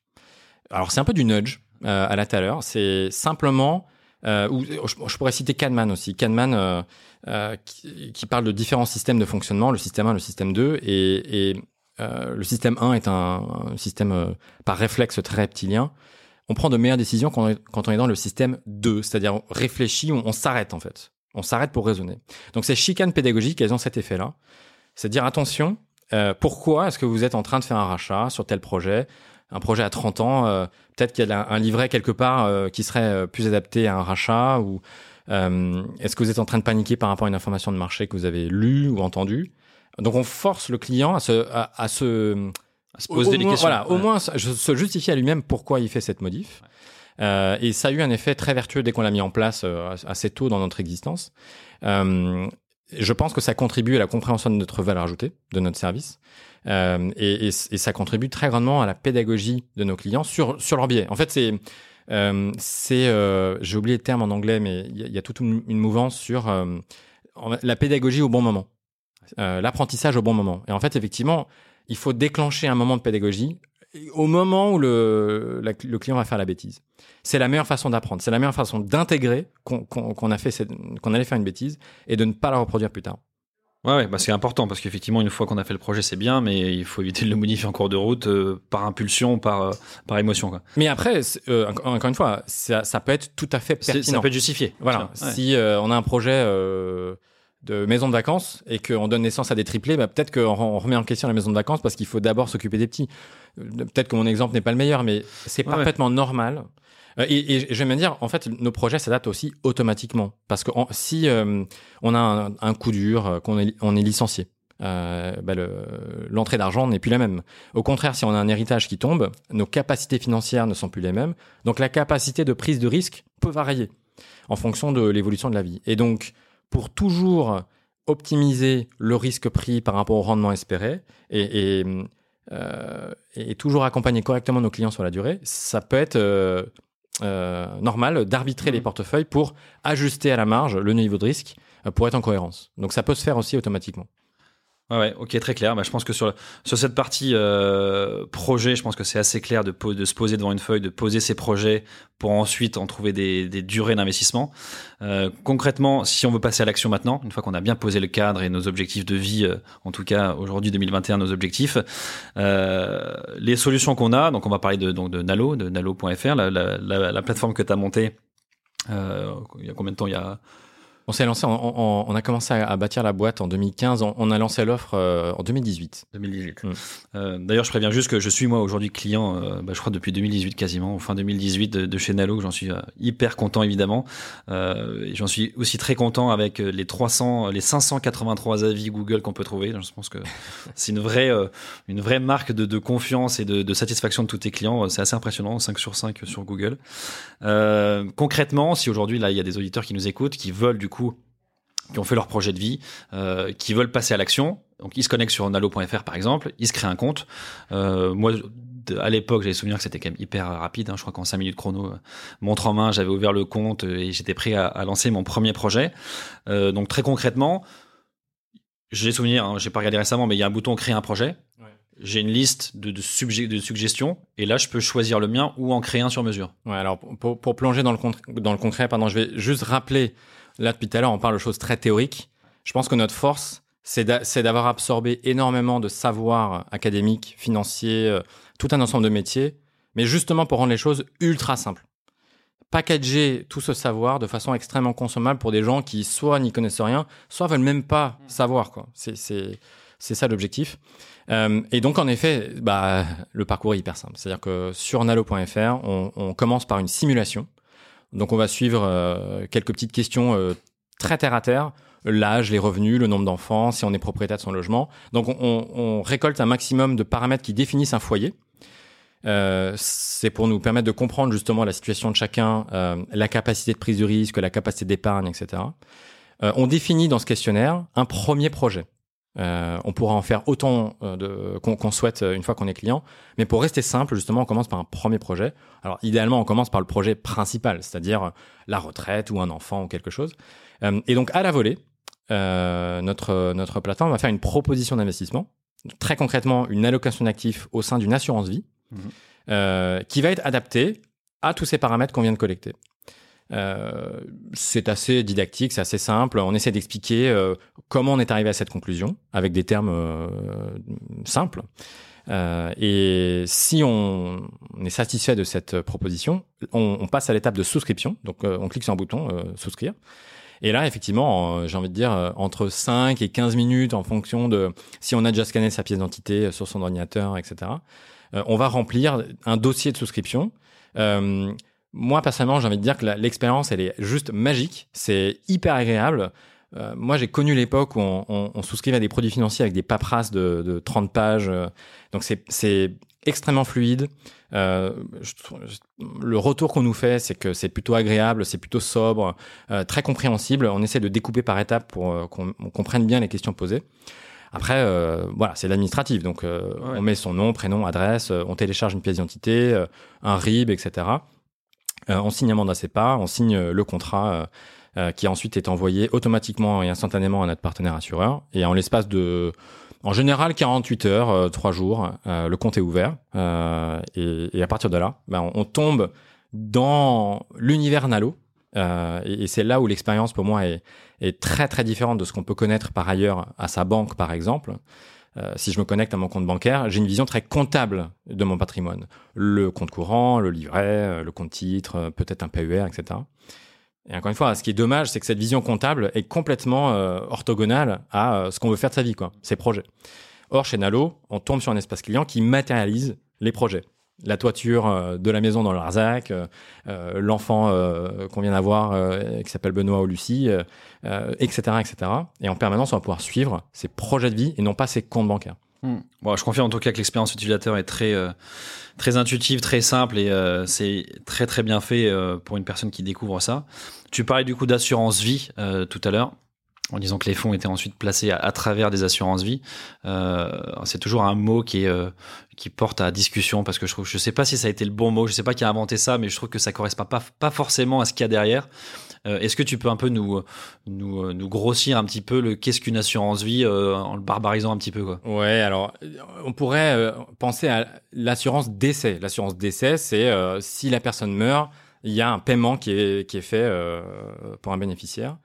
Speaker 2: Alors c'est un peu du nudge à la tout c'est simplement je, pourrais citer Kahneman aussi, Kahneman qui, qui, parle de différents systèmes de fonctionnement, le système 1, le système 2 et, et le système 1 est un, un système par réflexe très reptilien on prend de meilleures décisions quand on est, dans le système 2, c'est-à-dire on réfléchit, on, s'arrête en fait. On s'arrête pour raisonner. Donc ces chicanes pédagogiques, elles ont cet effet-là. C'est dire attention, euh, pourquoi est-ce que vous êtes en train de faire un rachat sur tel projet? Un projet à 30 ans, euh, peut-être qu'il y a un livret quelque part euh, qui serait euh, plus adapté à un rachat ou euh, est-ce que vous êtes en train de paniquer par rapport à une information de marché que vous avez lue ou entendue? Donc on force le client à se, à se
Speaker 1: se poser
Speaker 2: au
Speaker 1: des
Speaker 2: moins,
Speaker 1: questions.
Speaker 2: Voilà, au moins se justifier à lui-même pourquoi il fait cette modif. Euh, et ça a eu un effet très vertueux dès qu'on l'a mis en place euh, assez tôt dans notre existence. Euh, je pense que ça contribue à la compréhension de notre valeur ajoutée, de notre service, euh, et, et, et, ça contribue très grandement à la pédagogie de nos clients sur sur leur biais. En fait, c'est euh, c'est j'ai oublié le terme en anglais, mais il y, y, a toute une, une mouvance sur la pédagogie au bon moment, l'apprentissage au bon moment. Et en fait, effectivement, il faut déclencher un moment de pédagogie au moment où le, la, le client va faire la bêtise. C'est la meilleure façon d'apprendre. C'est la meilleure façon d'intégrer qu'on qu a fait qu'on allait faire une bêtise et de ne pas la reproduire plus tard.
Speaker 1: Ouais, ouais bah c'est important parce qu'effectivement, une fois qu'on a fait le projet, c'est bien, mais il faut éviter de le modifier en cours de route euh, par impulsion, par, euh, par émotion. Quoi.
Speaker 2: Mais après, euh, encore une fois, ça, ça, peut être tout à fait pertinent.
Speaker 1: Ça peut être justifié.
Speaker 2: Voilà. Ouais. Si on a un projet de maison de vacances et qu'on donne naissance à des triplés, bah peut-être qu'on remet en question la maison de vacances parce qu'il faut d'abord s'occuper des petits. Peut-être que mon exemple n'est pas le meilleur, mais c'est ouais, parfaitement ouais. normal. Et, et, je vais me dire, en fait, nos projets s'adaptent aussi automatiquement parce que si euh, on a un, un, coup dur, qu'on est, on est licencié, euh, bah l'entrée le, d'argent n'est plus la même. Au contraire, si on a un héritage qui tombe, nos capacités financières ne sont plus les mêmes, donc la capacité de prise de risque peut varier en fonction de l'évolution de la vie. Et donc, pour toujours optimiser le risque pris par rapport au rendement espéré et, et, euh, et toujours accompagner correctement nos clients sur la durée, ça peut être euh, euh, normal d'arbitrer mmh. les portefeuilles pour ajuster à la marge le niveau de risque pour être en cohérence. Donc ça peut se faire aussi automatiquement.
Speaker 1: Ouais, ouais, ok, très clair. Bah, je pense que sur, sur cette partie euh, projet, je pense que c'est assez clair de, de se poser devant une feuille, de poser ses projets pour ensuite en trouver des, des durées d'investissement. Euh, concrètement, si on veut passer à l'action maintenant, une fois qu'on a bien posé le cadre et nos objectifs de vie, euh, en tout cas aujourd'hui 2021, nos objectifs, euh, les solutions qu'on a, donc on va parler de, donc de Nalo, de nalo.fr, la, la, la, la, plateforme que tu as montée euh, il y a combien de temps? Il y a
Speaker 2: on s'est lancé, on, a commencé à, bâtir la boîte en 2015. On, on a lancé l'offre euh, en 2018.
Speaker 1: 2018. Mmh. Euh, D'ailleurs, je préviens juste que je suis moi aujourd'hui client, euh, bah, je crois depuis 2018 quasiment, fin 2018 de, de chez Nalo. J'en suis euh, hyper content évidemment. Euh, J'en suis aussi très content avec les 300, les 583 avis Google qu'on peut trouver. Je pense que c'est une vraie, une vraie marque de, de confiance et de, de, satisfaction de tous tes clients. C'est assez impressionnant, 5 sur 5 sur Google. concrètement, si aujourd'hui là il y a des auditeurs qui nous écoutent, qui veulent du coup qui ont fait leur projet de vie, euh, qui veulent passer à l'action. Donc ils se connectent sur nalo.fr par exemple, ils se créent un compte. Euh, moi, à l'époque, j'avais souvenir que c'était quand même hyper rapide. Hein. Je crois qu'en 5 minutes chrono, montre en main, j'avais ouvert le compte et j'étais prêt à, à, lancer mon premier projet. Euh, donc très concrètement, j'ai souvenir, hein, j'ai pas regardé récemment, mais il y a un bouton créer un projet. Ouais. J'ai une liste de, de, de, suggestions et là, je peux choisir le mien ou en créer un sur mesure.
Speaker 2: Ouais, alors pour, pour plonger dans le, dans le concret, pardon, je vais juste rappeler là depuis tout à l'heure, on parle de choses très théoriques. Je pense que notre force, c'est d'a- c'est d'avoir absorbé énormément de savoir académique, financier, euh, tout un ensemble de métiers, mais justement pour rendre les choses ultra simples. Packager tout ce savoir de façon extrêmement consommable pour des gens qui soit n'y connaissent rien, soit veulent même pas savoir. quoi. C'est ça l'objectif. Euh, et donc en effet, bah le parcours est hyper simple. C'est-à-dire que sur nalo.fr, on, on commence par une simulation. Donc on va suivre euh, quelques petites questions euh, très terre à terre l'âge, les revenus, le nombre d'enfants, si on est propriétaire de son logement. Donc on, on- récolte un maximum de paramètres qui définissent un foyer. Euh, c'est pour nous permettre de comprendre justement la situation de chacun, euh, la capacité de prise de risque, la capacité d'épargne, etc. Euh, on définit dans ce questionnaire un premier projet. Euh, on pourra en faire autant euh, qu'on souhaite euh, une fois qu'on est client, mais pour rester simple, justement, on commence par un premier projet. Alors, idéalement, on commence par le projet principal, c'est-à-dire la retraite ou un enfant ou quelque chose. Et donc, à la volée, euh, notre, notre plateforme va faire une proposition d'investissement, très concrètement une allocation d'actifs au sein d'une assurance vie, euh, qui va être adaptée à tous ces paramètres qu'on vient de collecter. Euh, c'est assez didactique, c'est assez simple. On essaie d'expliquer euh, comment on est arrivé à cette conclusion avec des termes euh, simples. Euh, et si on, est satisfait de cette proposition, on, on passe à l'étape de souscription. Donc, euh, on clique sur un bouton souscrire. Et là, effectivement, j'ai envie de dire entre 5 et 15 minutes en fonction de si on a déjà scanné sa pièce d'identité sur son ordinateur, etc. on va remplir un dossier de souscription. Euh, moi, personnellement, j'ai envie de dire que l'expérience, elle est juste magique. C'est hyper agréable. Euh, moi, j'ai connu l'époque où on, on- on souscrivait à des produits financiers avec des paperasses de, de 30 pages. euh, donc, c'est- extrêmement fluide. Euh, je trouve- je- le retour qu'on nous fait, c'est que c'est plutôt agréable, c'est plutôt sobre, euh, très compréhensible. On essaie de découper par étapes pour qu'on on comprenne bien les questions posées. Après, euh, voilà, c'est l'administratif. Donc, euh,
Speaker 1: Ouais.
Speaker 2: on met son nom, prénom, adresse, euh, on télécharge une pièce d'identité, un RIB, etc. Euh, on signe un mandat CEPA, on signe euh, le contrat euh, qui ensuite est envoyé automatiquement et instantanément à notre partenaire assureur. Et en l'espace de, en général, 48 heures, euh, 3 jours, le compte est ouvert. Et, à partir de là, ben, on, tombe dans l'univers Nalo. Et c'est là où l'expérience pour moi est très très différente de ce qu'on peut connaître par ailleurs à sa banque par exemple. Euh, si je me connecte à mon compte bancaire, j'ai une vision très comptable de mon patrimoine. Le compte courant, le livret, euh, le compte titre, euh, peut-être un PER, etc. Et encore une fois, ce qui est dommage, c'est que cette vision comptable est complètement orthogonale à ce qu'on veut faire de sa vie, quoi, ses projets. Or, chez Nalo, on tombe sur un espace client qui matérialise les projets. La toiture euh, de la maison dans le Larzac, euh, euh, l'enfant qu'on vient d'avoir qui s'appelle Benoît ou Lucie, etc., etc. Et en permanence, on va pouvoir suivre ses projets de vie et non pas ses comptes bancaires.
Speaker 1: Hmm. Bon, je confirme en tout cas que l'expérience utilisateur est très, très intuitive, très simple et c'est très très bien fait pour une personne qui découvre ça. Tu parlais du coup d'assurance vie tout à l'heure. En disant que les fonds étaient ensuite placés à, travers des assurances vie, euh, c'est toujours un mot euh, qui porte à discussion parce que je trouve, je sais pas si ça a été le bon mot, je sais pas qui a inventé ça, mais je trouve que ça correspond pas forcément à ce qu'il y a derrière. Euh, Est-ce que tu peux un peu nous grossir un petit peu le qu'est-ce qu'une assurance vie en le barbarisant un petit peu quoi?
Speaker 2: Ouais, alors on pourrait penser à l'assurance décès. L'assurance décès, c'est si la personne meurt, il y a un paiement qui est, fait pour un bénéficiaire.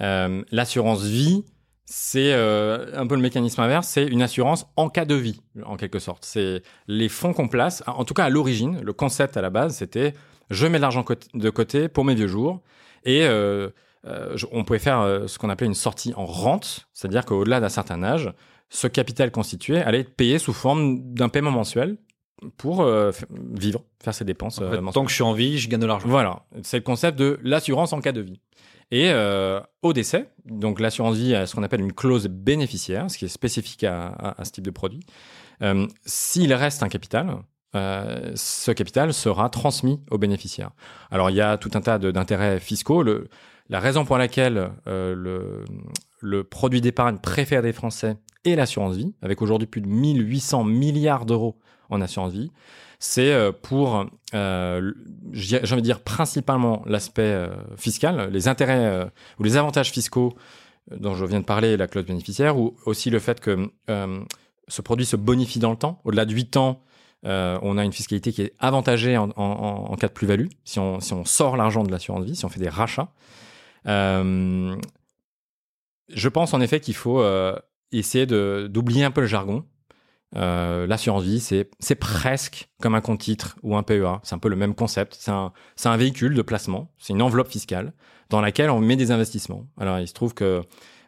Speaker 2: Euh, l'assurance vie, c'est euh, un peu le mécanisme inverse, c'est une assurance en cas de vie, en quelque sorte. C'est les fonds qu'on place, en tout cas à l'origine, le concept à la base, c'était je mets de l'argent de côté pour mes vieux jours et euh, euh, on pouvait faire euh, ce qu'on appelait une sortie en rente, c'est-à-dire qu'au-delà d'un certain âge, ce capital constitué allait être payé sous forme d'un paiement mensuel pour vivre, faire ses dépenses
Speaker 1: En fait, tant que je suis en vie, je gagne de l'argent.
Speaker 2: Voilà, c'est le concept de l'assurance en cas de vie. Et euh, au décès, donc l'assurance vie a ce qu'on appelle une clause bénéficiaire, ce qui est spécifique à, ce type de produit. Euh, S'il reste un capital, euh, ce capital sera transmis aux bénéficiaires. Alors il y a tout un tas d'intérêts fiscaux. La raison pour laquelle le, le produit d'épargne préféré des Français est l'assurance vie, avec aujourd'hui plus de 1800 milliards d'euros en assurance vie, c'est euh, pour, euh, j'ai envie de dire principalement l'aspect euh, fiscal, les intérêts euh, ou les avantages fiscaux dont je viens de parler, la clause bénéficiaire, ou aussi le fait que ce produit se bonifie dans le temps. Au-delà de 8 ans, on a une fiscalité qui est avantagée en, cas de plus-value, si on, si on sort l'argent de l'assurance vie, si on fait des rachats. Je pense en effet qu'il faut essayer d'oublier un peu le jargon. Euh, L'assurance vie, c'est presque comme un compte titre ou un PEA. C'est un peu le même concept. C'est un, véhicule de placement. C'est une enveloppe fiscale dans laquelle on met des investissements. Alors, il se trouve que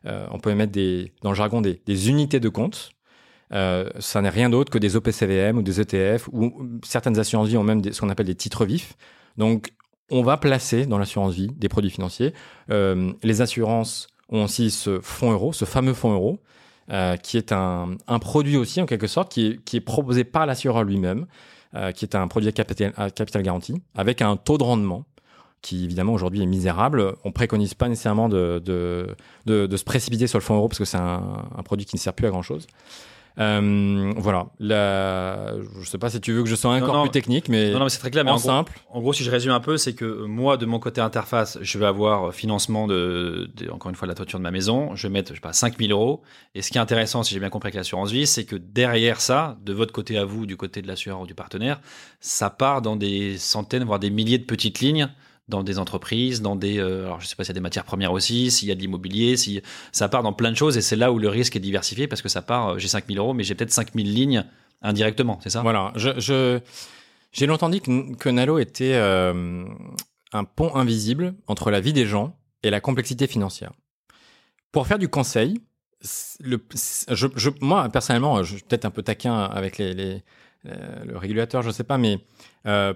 Speaker 2: euh, on peut mettre des, dans le jargon des, unités de compte. Euh, ça n'est rien d'autre que des OPCVM ou des ETF ou certaines assurances vie ont même ce qu'on appelle des titres vifs. Donc, on va placer dans l'assurance vie des produits financiers. Les assurances ont aussi ce fonds euro, ce fameux fonds euro, euh, qui est un, produit aussi en quelque sorte, qui est, proposé par l'assureur lui-même, euh, qui est un produit à capital, à capital garanti, avec un taux de rendement qui évidemment aujourd'hui est misérable. On préconise pas nécessairement de, se précipiter sur le fonds euro parce que c'est un, un produit qui ne sert plus à grand chose. Euh, voilà. La... Je sais pas si tu veux que je sois encore
Speaker 1: non.
Speaker 2: plus technique, mais,
Speaker 1: Non, non, mais c'est très clair. Mais
Speaker 2: en
Speaker 1: en, gros,
Speaker 2: simple.
Speaker 1: en gros, si je résume un peu, c'est que moi, de mon côté interface, je vais avoir euh, financement de, de- encore une fois, de la toiture de ma maison. Je vais mettre, je sais pas, 5000 euros. Et ce qui est intéressant, si j'ai bien compris avec l'assurance vie, c'est que derrière ça, de votre côté à vous, du côté de l'assureur ou du partenaire, ça part dans des centaines, voire des milliers de petites lignes dans des entreprises, dans des, euh, alors je sais pas s'il y a des matières premières aussi, s'il y a de l'immobilier, si ça part dans plein de choses et c'est là où le risque est diversifié parce que ça part, euh, j'ai 5000 euros, mais j'ai peut-être 5000 lignes indirectement, c'est ça?
Speaker 2: Voilà. Je, j'ai longtemps dit que, que Nalo était euh, un pont invisible entre la vie des gens et la complexité financière. Pour faire du conseil, le, je, je- moi personnellement, je suis peut-être un peu taquin avec les, le régulateur, je sais pas, mais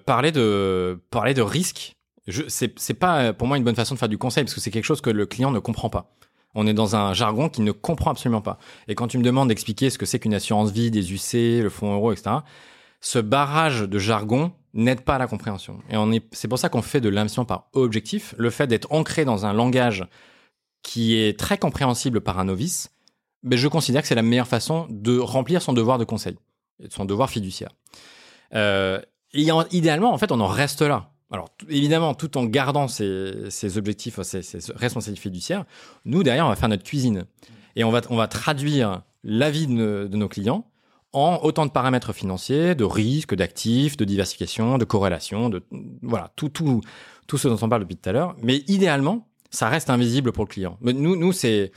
Speaker 2: parler de parler de risque, je, c'est, c'est pas euh, pour moi une bonne façon de faire du conseil parce que c'est quelque chose que le client ne comprend pas. On est dans un jargon qu'il ne comprend absolument pas. Et quand tu me demandes d'expliquer ce que c'est qu'une assurance vie, des UC, le fonds euro, etc., ce barrage de jargon n'aide pas à la compréhension. Et on est, c'est pour ça qu'on fait de l'investissement par objectif. Le fait d'être ancré dans un langage qui est très compréhensible par un novice, ben je considère que c'est la meilleure façon de remplir son devoir de conseil, son devoir fiduciaire. Euh, et en- idéalement, en fait, on en reste là. Alors, évidemment, tout en gardant ces, objectifs, ces, ces responsabilités fiduciaires, nous, derrière, on va faire notre cuisine. Et on va, traduire l'avis de, nos- clients en autant de paramètres financiers, de risques, d'actifs, de diversification, de corrélation, de voilà tout tout tout ce dont on parle depuis tout à l'heure. Mais idéalement, ça reste invisible pour le client. Mais nous nous c'est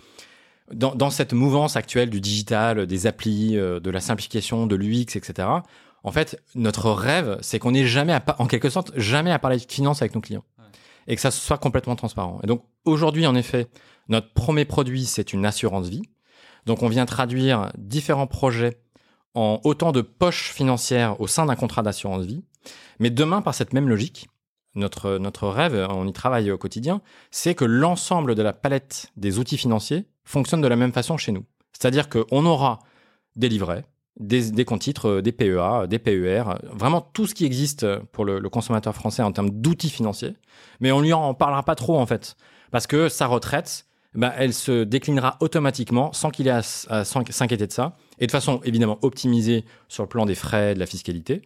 Speaker 2: dans, dans cette mouvance actuelle du digital, des applis, euh, de la simplification, de l'UX, etc. En fait, notre rêve, c'est qu'on n'ait jamais, à, en quelque sorte, jamais à parler de finance avec nos clients. Et que ça soit complètement transparent. Et donc, aujourd'hui, en effet, notre premier produit, c'est une assurance vie. Donc, on vient traduire différents projets en autant de poches financières au sein d'un contrat d'assurance vie. Mais demain, par cette même logique, notre, notre rêve, on y travaille au quotidien, c'est que l'ensemble de la palette des outils financiers fonctionne de la même façon chez nous. C'est-à-dire qu'on aura des livrets, des, des comptes titres, euh, des PEA, des PER, euh, vraiment tout ce qui existe pour le, consommateur français en termes d'outils financiers. Mais on lui en parlera pas trop en fait, parce que sa retraite, bah, elle se déclinera automatiquement sans qu'il ait à, s'inquiéter de ça, et de façon évidemment optimisée sur le plan des frais, de la fiscalité,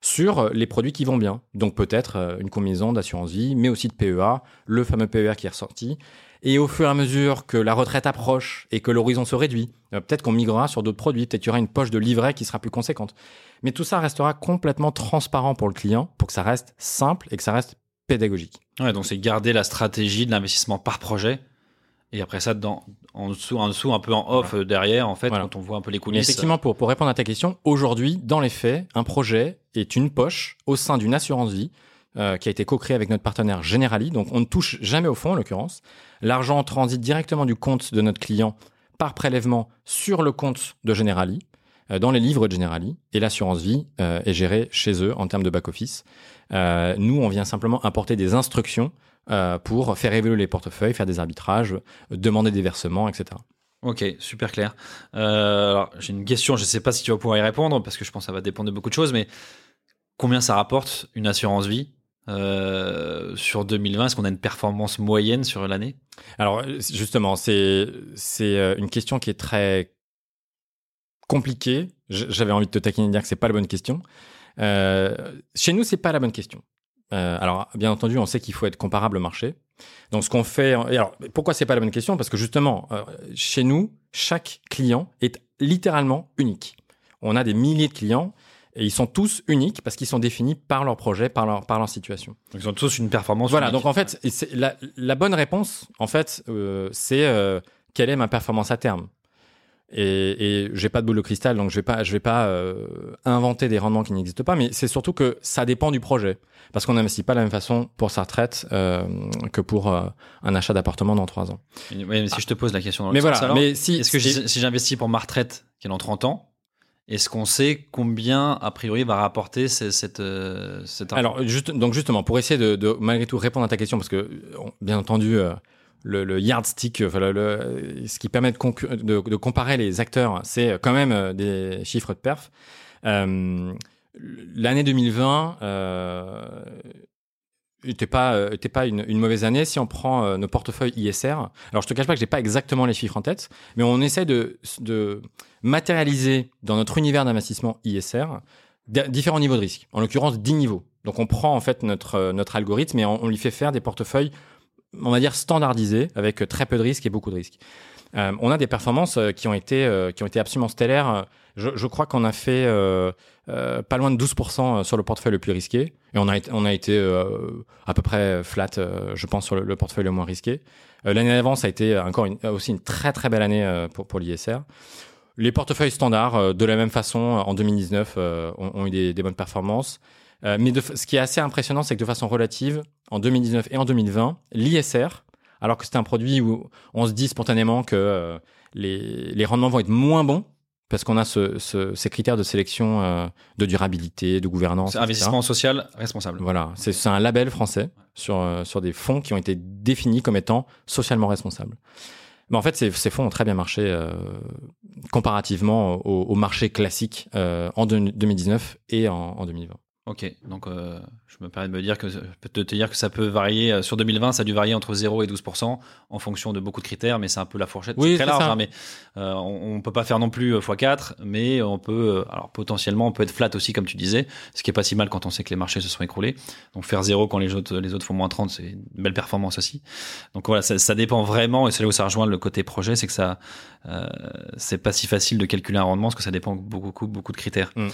Speaker 2: sur euh, les produits qui vont bien. Donc peut-être euh, une combinaison d'assurance vie, mais aussi de PEA, le fameux PER qui est ressorti. Et au fur et à mesure que la retraite approche et que l'horizon se réduit, euh, peut-être qu'on migrera sur d'autres produits, peut-être qu'il y aura une poche de livret qui sera plus conséquente. Mais tout ça restera complètement transparent pour le client, pour que ça reste simple et que ça reste pédagogique.
Speaker 1: Ouais, donc c'est garder la stratégie de l'investissement par projet. Et après ça, dans, en dessous, en dessous, un peu en off euh, derrière, en fait,
Speaker 2: Voilà.
Speaker 1: quand on voit un peu les
Speaker 2: Mais
Speaker 1: coulisses.
Speaker 2: effectivement, pour, pour répondre à ta question, aujourd'hui, dans les faits, un projet est une poche au sein d'une assurance vie euh, qui a été co-créée avec notre partenaire Generali. Donc, on ne touche jamais au fond, en l'occurrence. L'argent transite directement du compte de notre client par prélèvement sur le compte de Generali, euh, dans les livres de Generali. Et l'assurance vie euh, est gérée chez eux en termes de back-office. Nous, on vient simplement apporter des instructions pour faire évoluer les portefeuilles, faire des arbitrages, demander des versements, etc.
Speaker 1: Ok, super clair. Alors, j'ai une question, je ne sais pas si tu vas pouvoir y répondre, parce que je pense que ça va dépendre de beaucoup de choses, mais combien ça rapporte une assurance vie? Euh, sur 2020 Est-ce qu'on a une performance moyenne sur l'année?
Speaker 2: Alors justement, c'est euh, une question qui est très compliquée. J'avais envie de te taquiner et dire que c'est pas la bonne question. Euh, chez nous, c'est pas la bonne question. Alors bien entendu, on sait qu'il faut être comparable au marché. Donc ce qu'on fait, alors pourquoi c'est pas la bonne question? Parce que justement, chez nous, chaque client est littéralement unique. On a des milliers de clients Et ils sont tous uniques parce qu'ils sont définis par leur projet, par leur, par leur situation.
Speaker 1: Donc, ils ont tous une performance.
Speaker 2: Voilà,
Speaker 1: unique.
Speaker 2: donc en fait, la, la bonne réponse, en fait, euh, c'est euh, quelle est ma performance à terme? Et, et j'ai pas de boule de cristal, donc je vais pas, je vais pas euh, inventer des rendements qui n'existent pas. Mais c'est surtout que ça dépend du projet, parce qu'on n'investit pas de la même façon pour sa retraite euh, que pour euh, un achat d'appartement dans trois ans.
Speaker 1: Oui, mais si je te pose la question dans
Speaker 2: Mais
Speaker 1: le sens,
Speaker 2: voilà,
Speaker 1: alors,
Speaker 2: mais si,
Speaker 1: est-ce que
Speaker 2: si
Speaker 1: j'investis pour ma retraite qui est dans 30 ans, est-ce qu'on sait combien, a priori, va rapporter ce- cette, euh, cet argent
Speaker 2: Alors, juste, donc justement, pour essayer de, de, malgré tout répondre à ta question, parce que bien entendu, euh, le, le yardstick, enfin, le- ce qui permet de, de, de comparer les acteurs, c'est quand même euh, des chiffres de perf. Euh, L'année 2020 euh, était pas euh, pas une, mauvaise année si on prend euh, nos portefeuilles ISR. Alors je te cache pas que j'ai pas exactement les chiffres en tête, mais on essaie de, de matérialiser dans notre univers d'investissement ISR différents niveaux de risque. En l'occurrence 10 niveaux. Donc on prend en fait notre euh, notre algorithme et on, on lui fait faire des portefeuilles on va dire standardisés avec très peu de risques et beaucoup de risques. Euh, on a des performances euh, qui ont été euh, qui ont été absolument stellaires. Je, je crois qu'on a fait pas loin de 12% sur le portefeuille le plus risqué et on a été, on a été à peu près flat, je pense, sur le, le portefeuille le moins risqué. L'année d'avant, ça a été encore une, aussi une très très belle année pour, pour l'ISR. Les portefeuilles standards, de la même façon, en 2019, euh, ont, ont eu des, des bonnes performances. Euh, mais de, ce qui est assez impressionnant, c'est que de façon relative, en 2019 et en 2020, l'ISR, alors que c'est un produit où on se dit spontanément que euh, les, les rendements vont être moins bons, parce qu'on a ce, ce- ces critères de sélection euh, de durabilité, de gouvernance. Etc.
Speaker 1: investissement social responsable.
Speaker 2: Voilà, c'est un label français sur, euh, sur des fonds qui ont été définis comme étant socialement responsables. Mais en fait, ces, ces fonds ont très bien marché comparativement au, au marché classique en deux- 2019 et en, en 2020.
Speaker 1: Ok, donc euh, je me permets de me dire que de te dire que ça peut varier euh, sur 2020, ça a dû varier entre 0 et 12 en fonction de beaucoup de critères, mais c'est un peu la fourchette,
Speaker 2: Oui,
Speaker 1: très large, hein, mais euh, on, on peut pas faire non plus euh, x4, mais on peut, euh, alors potentiellement, on peut être flat aussi comme tu disais, ce qui est pas si mal quand on sait que les marchés se sont écroulés. Donc faire 0 quand les autres les autres font moins 30, c'est une belle performance aussi. Donc voilà, ça, ça dépend vraiment, et c'est là où ça rejoint le côté projet, c'est que ça, euh, c'est pas si facile de calculer un rendement parce que ça dépend beaucoup beaucoup, beaucoup de critères.
Speaker 2: Mm.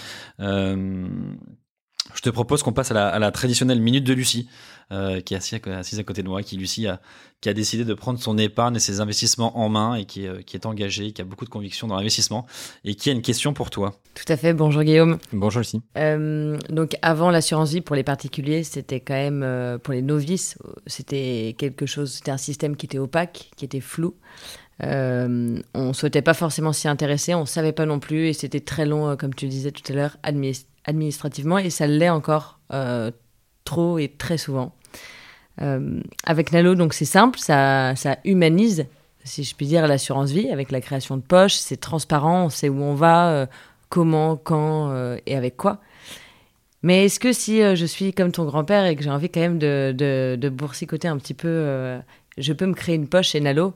Speaker 1: Je te propose qu'on passe à la, à la traditionnelle minute de Lucie, euh, qui est assise à, assise à côté de moi, qui Lucie a, qui a décidé de prendre son épargne et ses investissements en main et qui est, euh, qui est engagée, qui a beaucoup de conviction dans l'investissement et qui a une question pour toi.
Speaker 3: Tout à fait. Bonjour Guillaume.
Speaker 2: Bonjour Lucie.
Speaker 3: Euh, donc avant l'assurance vie pour les particuliers, c'était quand même euh, pour les novices, c'était quelque chose, c'était un système qui était opaque, qui était flou. Euh, on souhaitait pas forcément s'y intéresser, on savait pas non plus, et c'était très long, euh, comme tu le disais tout à l'heure, adminis- administrativement, et ça l'est encore euh, trop et très souvent. Euh, avec Nalo, donc c'est simple, ça, ça humanise, si je puis dire, l'assurance vie avec la création de poches, c'est transparent, on sait où on va, euh, comment, quand et avec quoi. Mais est-ce que si je suis comme ton grand-père et que j'ai envie quand même de, de, de boursicoter un petit peu, je peux me créer une poche chez Nalo?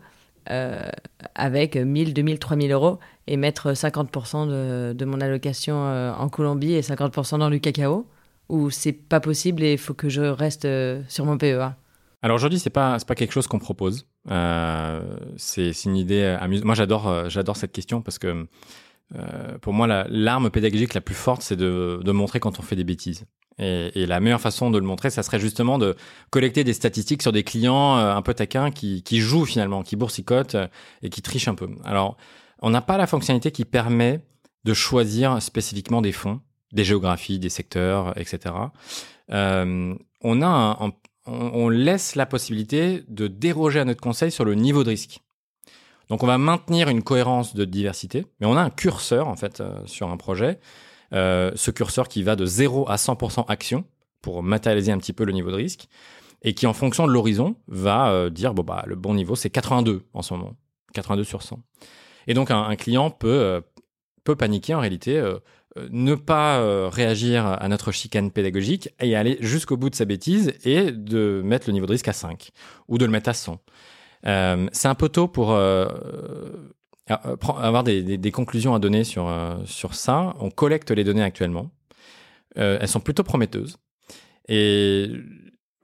Speaker 3: Euh, avec 1000, 2000, 3000 euros et mettre 50% de, de mon allocation euh, en Colombie et 50% dans le cacao Ou c'est pas possible et il faut que je reste euh, sur mon PEA
Speaker 2: Alors aujourd'hui, c'est pas pas quelque chose qu'on propose. Euh, c'est une idée amusante. Moi, j'adore euh, j'adore cette question parce que euh, pour moi, la- l'arme pédagogique la plus forte, c'est de, de montrer quand on fait des bêtises. Et, et la meilleure façon de le montrer, ça serait justement de collecter des statistiques sur des clients euh, un peu taquins qui, qui jouent finalement, qui boursicotent euh, et qui trichent un peu. Alors, on n'a pas la fonctionnalité qui permet de choisir spécifiquement des fonds, des géographies, des secteurs, etc. Euh, on a un- on, on laisse la possibilité de déroger à notre conseil sur le niveau de risque. Donc on va maintenir une cohérence de diversité, mais on a un curseur en fait euh, sur un projet. Euh, ce curseur qui va de 0 à 100% action pour matérialiser un petit peu le niveau de risque et qui en fonction de l'horizon va euh, dire bon bah le bon niveau c'est 82 en ce moment, 82 sur 100. Et donc un, client peut euh, peut paniquer en réalité, ne pas réagir à notre chicane pédagogique et aller jusqu'au bout de sa bêtise et de mettre le niveau de risque à 5 ou de le mettre à 100. Euh, c'est un peu tôt pour avoir des, des- des conclusions à donner sur, euh, sur ça. On collecte les données actuellement. Euh, elles sont plutôt prometteuses. Et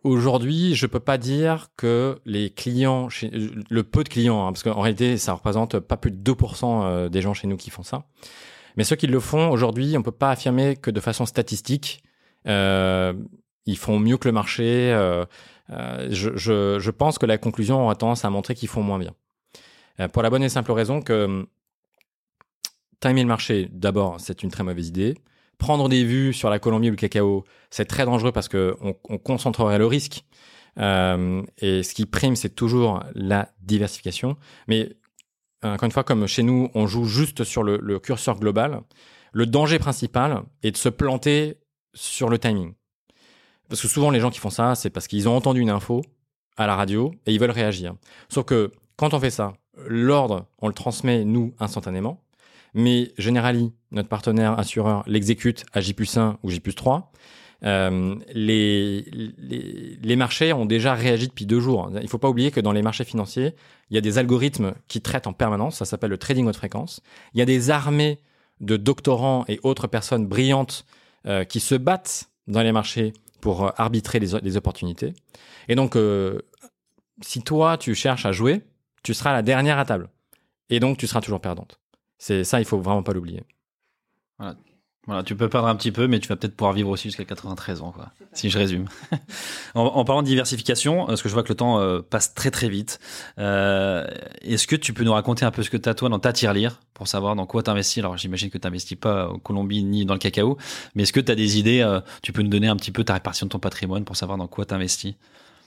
Speaker 2: aujourd'hui, je peux pas dire que les clients, chez, le peu de clients, hein, parce qu'en réalité, ça représente pas plus de 2% euh, des gens chez nous qui font ça. Mais ceux qui le font aujourd'hui, on peut pas affirmer que de façon statistique, euh, ils font mieux que le marché. Euh, euh, je, je, je, pense que la conclusion aura tendance à montrer qu'ils font moins bien. Euh, pour la bonne et simple raison que hum, timer le marché, d'abord, c'est une très mauvaise idée. Prendre des vues sur la Colombie ou le cacao, c'est très dangereux parce que on, on concentrerait le risque. Euh, et ce qui prime, c'est toujours la diversification. Mais encore une fois, comme chez nous, on joue juste sur le curseur global, le danger principal est de se planter sur le timing. Parce que souvent, les gens qui font ça, c'est parce qu'ils ont entendu une info à la radio et ils veulent réagir. Sauf que quand on fait ça, l'ordre, on le transmet, nous, instantanément. Mais Generali, notre partenaire assureur, l'exécute à J 1 ou J 3. Euh, les, les, les, marchés ont déjà réagi depuis deux jours. Il ne faut pas oublier que dans les marchés financiers, il y a des algorithmes qui traitent en permanence. Ça s'appelle le trading haute fréquence. Il y a des armées de doctorants et autres personnes brillantes euh, qui se battent dans les marchés pour euh, arbitrer les, les opportunités. Et donc, euh, si toi, tu cherches à jouer, tu seras la dernière à table. Et donc, tu seras toujours perdante. C'est ça, il faut vraiment pas l'oublier.
Speaker 1: Voilà. Voilà, tu peux perdre un petit peu, mais tu vas peut-être pouvoir vivre aussi jusqu'à 93 ans, quoi. Si je résume. en, en, parlant de diversification, parce que je vois que le temps euh, passe très très vite, euh, est-ce que tu peux nous raconter un peu ce que tu as toi dans ta tirelire pour savoir dans quoi tu investis Alors j'imagine que tu n'investis pas en Colombie ni dans le cacao, mais est-ce que tu as des idées euh, Tu peux nous donner un petit peu ta répartition de ton patrimoine pour savoir dans quoi tu investis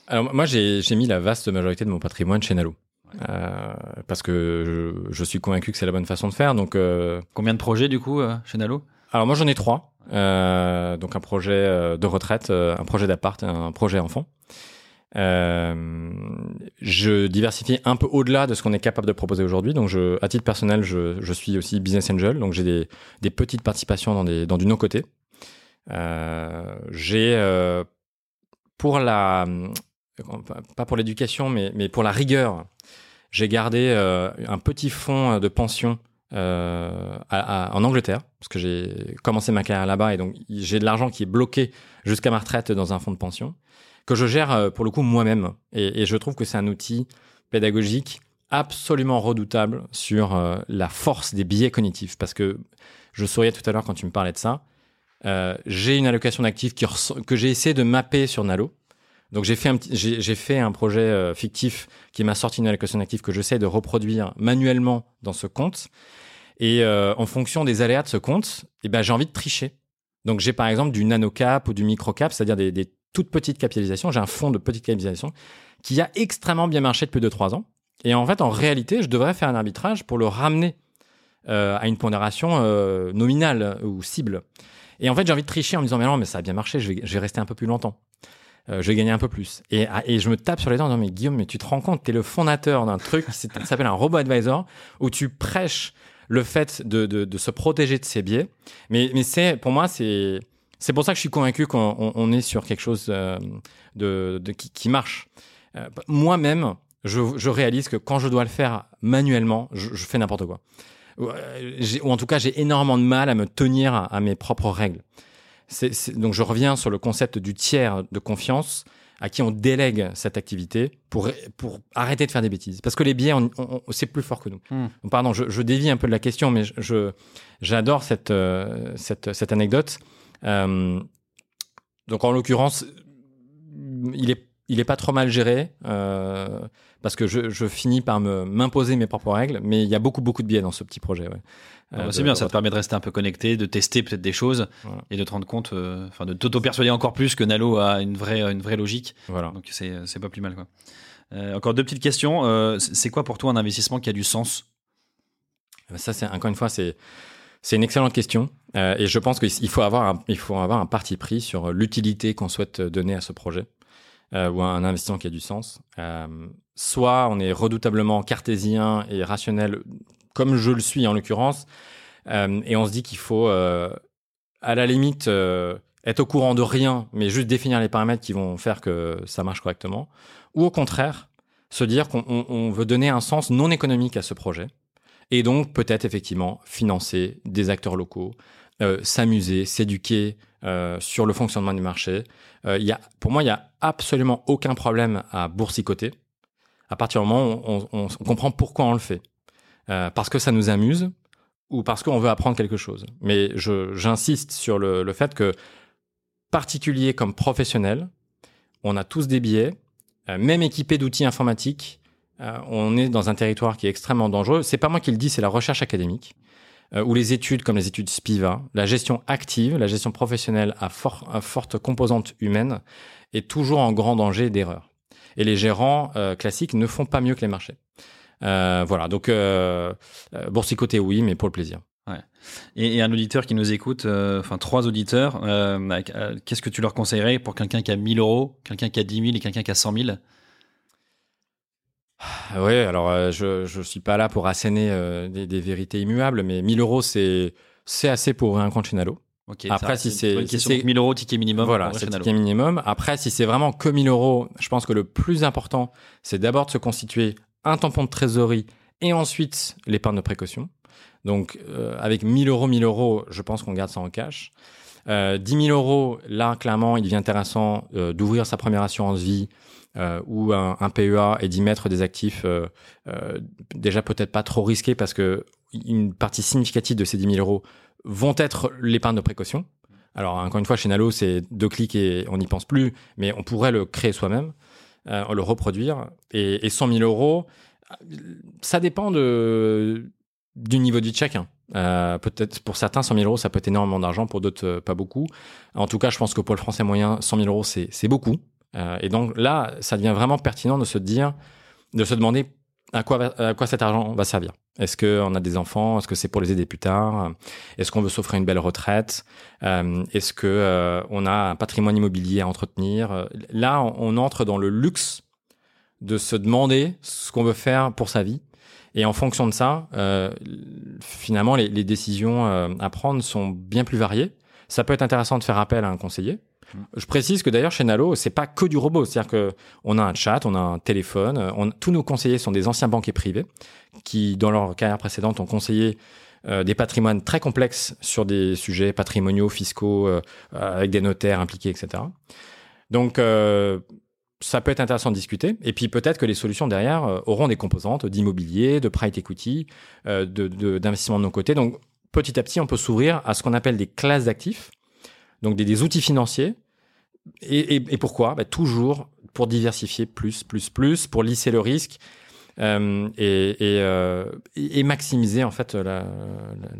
Speaker 2: Alors moi j'ai mis la vaste majorité de mon patrimoine chez Nalo. Euh, parce que je, je, suis convaincu que c'est la bonne façon de faire. Donc, euh...
Speaker 1: combien de projets du coup euh, chez Nalo?
Speaker 2: Alors moi j'en ai trois. Euh, donc un projet de retraite, un projet d'appart, un projet enfant. je diversifie un peu au-delà de ce qu'on est capable de proposer aujourd'hui. Donc, je, à titre personnel, je, je suis aussi business angel. Donc, j'ai des, des, petites participations dans, des, dans du no-côté. j'ai pour la pas pour l'éducation, mais, mais pour la rigueur, j'ai gardé euh, un petit fonds de pension euh, en Angleterre, parce que j'ai commencé ma carrière là-bas, et donc j'ai de l'argent qui est bloqué jusqu'à ma retraite dans un fonds de pension, que je gère euh, pour le coup moi-même. Et, je trouve que c'est un outil pédagogique absolument redoutable sur la force des biais cognitifs, parce que je souriais tout à l'heure quand tu me parlais de ça. J'ai une allocation d'actifs que j'ai essayé de mapper sur Nalo. Donc j'ai fait un j'ai fait un projet euh, fictif qui m'a sorti une allocation active que j'essaie de reproduire manuellement dans ce compte. Et euh, en fonction des aléas de ce compte, eh ben j'ai envie de tricher. Donc j'ai par exemple du nano cap ou du micro cap, c'est-à-dire des, toutes petites capitalisations. J'ai un fonds de petite capitalisation qui a extrêmement bien marché depuis 2-3 ans. Et en fait, en réalité, je devrais faire un arbitrage pour le ramener euh, à une pondération nominale ou cible. Et en fait, j'ai envie de tricher en me disant, mais non, mais ça a bien marché, je vais, je un peu plus longtemps euh, je gagner un peu plus. Et, et je me tape sur les dents en disant, mais Guillaume, mais tu te rends compte, tu es le fondateur d'un truc qui s'appelle un robot advisor, où tu prêches le fait de, de, de se protéger de ses biais. Mais, mais c'est, pour moi, c'est, c'est pour ça que je suis convaincu qu'on on est sur quelque chose euh, de, de, qui, qui marche. Euh, Moi-même, je, je réalise que quand je dois le faire manuellement, je, je fais n'importe quoi. Ou, ou en tout cas, j'ai énormément de mal à me tenir à mes propres règles. C est, c est, donc je reviens sur le concept du tiers de confiance à qui on délègue cette activité pour, pour arrêter de faire des bêtises. Parce que les biais, on, on, on, c'est plus fort que nous.
Speaker 1: Mm.
Speaker 2: Pardon, je, je, dévie un peu de la question, mais je, j'adore cette, euh, cette, cette anecdote. Euh, donc en l'occurrence, il est, il est pas trop mal géré. Euh, parce que je, je finis par me m'imposer mes propres règles, mais il y a beaucoup beaucoup de biais dans ce petit projet. Ouais.
Speaker 1: Euh, c'est bien, ça te permet de rester un peu connecté, de tester peut-être des choses voilà. et de te rendre compte, euh, enfin de t'auto-persuader encore plus que Nalo a une vraie une vraie logique.
Speaker 2: Voilà.
Speaker 1: Donc c'est c'est pas plus mal quoi. Euh, encore deux petites questions. Euh, c'est quoi pour toi un investissement qui a du sens?
Speaker 2: Ça c'est encore une fois c'est c'est une excellente question euh, et je pense qu'il faut avoir un, il faut avoir un parti pris sur l'utilité qu'on souhaite donner à ce projet euh, ou un investissement qui a du sens. Euh, soit on est redoutablement cartésien et rationnel, comme je le suis en l'occurrence, euh, et on se dit qu'il faut, euh, à la limite, être au courant de rien, mais juste définir les paramètres qui vont faire que ça marche correctement. Ou au contraire, se dire qu'on on veut donner un sens non économique à ce projet, et donc peut-être effectivement financer des acteurs locaux, euh, s'amuser, s'éduquer euh, sur le fonctionnement du marché. Euh, y a, pour moi, il n'y a absolument aucun problème à boursicoter à partir du moment où on, comprend pourquoi on le fait. Euh, parce que ça nous amuse, ou parce qu'on veut apprendre quelque chose. Mais j'insiste sur le, le fait que particulier comme professionnel, on a tous des euh, même équipés d'outils informatiques, on est dans un territoire qui est extrêmement dangereux. C'est pas moi qui le dis, c'est la recherche académique euh, ou les études comme les études Spiva, la gestion active, la gestion professionnelle à, fort, à forte composante humaine est toujours en grand danger d'erreur. Et les gérants euh, classiques ne font pas mieux que les marchés. Euh, voilà, donc boursicoter oui, mais pour le plaisir.
Speaker 1: Et, et un auditeur qui nous écoute, enfin trois auditeurs, euh, qu'est-ce que tu leur conseillerais pour quelqu'un qui a 1000 euros, quelqu'un qui a 10 000 et quelqu'un qui a 100 000
Speaker 2: Ah ouais, alors euh, je je suis pas là pour asséner euh, des, des vérités immuables, mais 1000 euros c'est assez pour ouvrir un compte chez Nalo.
Speaker 1: Ok,
Speaker 2: Après, si c'est-
Speaker 1: bonne
Speaker 2: si
Speaker 1: question.
Speaker 2: c'est-
Speaker 1: Donc, 1000 euros, ticket minimum.
Speaker 2: Voilà, c'est ticket minimum. Après, si c'est vraiment que 1000 euros, je pense que le plus important, c'est d'abord de se constituer un tampon de trésorerie et ensuite l'épargne de précaution. Donc, euh, avec 1000 euros, 1000 euros, je pense qu'on garde ça en cash. Euh, 10 000 euros, là, clairement, il devient intéressant euh, d'ouvrir sa première assurance vie euh, ou un, PEA et d'y mettre des actifs euh, euh, déjà peut-être pas trop risqués parce que une partie significative de ces 10 000 euros vont être l'épargne de précaution. Alors, encore une fois, chez Nalo, c'est deux clics et on n'y pense plus, mais on pourrait le créer soi-même, euh, le reproduire. Et, et 100 000 euros, ça dépend du niveau de vie de chacun. Peut-être pour certains, 100 000 euros, ça peut être énormément d'argent, pour d'autres, pas beaucoup. En tout cas, je pense que pour le français moyen, 100 000 euros, c'est beaucoup. Euh, et donc là, ça devient vraiment pertinent de se dire, de se demander à quoi, cet argent va servir. Est-ce qu'on a des enfants? Est-ce que c'est pour les aider plus tard? Est-ce qu'on veut s'offrir une belle retraite? Euh, Est-ce que euh, on a un patrimoine immobilier à entretenir? Là, on, entre dans le luxe de se demander ce qu'on veut faire pour sa vie. Et en fonction de ça, finalement, les, décisions à prendre sont bien plus variées. Ça peut être intéressant de faire appel à un conseiller. Je précise que d'ailleurs chez Nalo, c'est pas que du robot, c'est-à-dire que on a un chat, on a un téléphone, euh, tous nos conseillers sont des anciens banquiers privés qui, dans leur carrière précédente, ont conseillé euh, des patrimoines très complexes sur des sujets patrimoniaux, fiscaux, euh, avec des notaires impliqués, etc. Donc ça peut être intéressant de discuter. Et puis peut-être que les solutions derrière auront des composantes d'immobilier, de private equity, euh, de- de- d'investissement de, nos côtés. Donc petit à petit, on peut s'ouvrir à ce qu'on appelle des classes d'actifs, donc des, outils financiers. Et, pourquoi? Bah, Toujours pour diversifier plus, plus, plus, pour lisser le risque euh, euh, et- maximiser en fait la,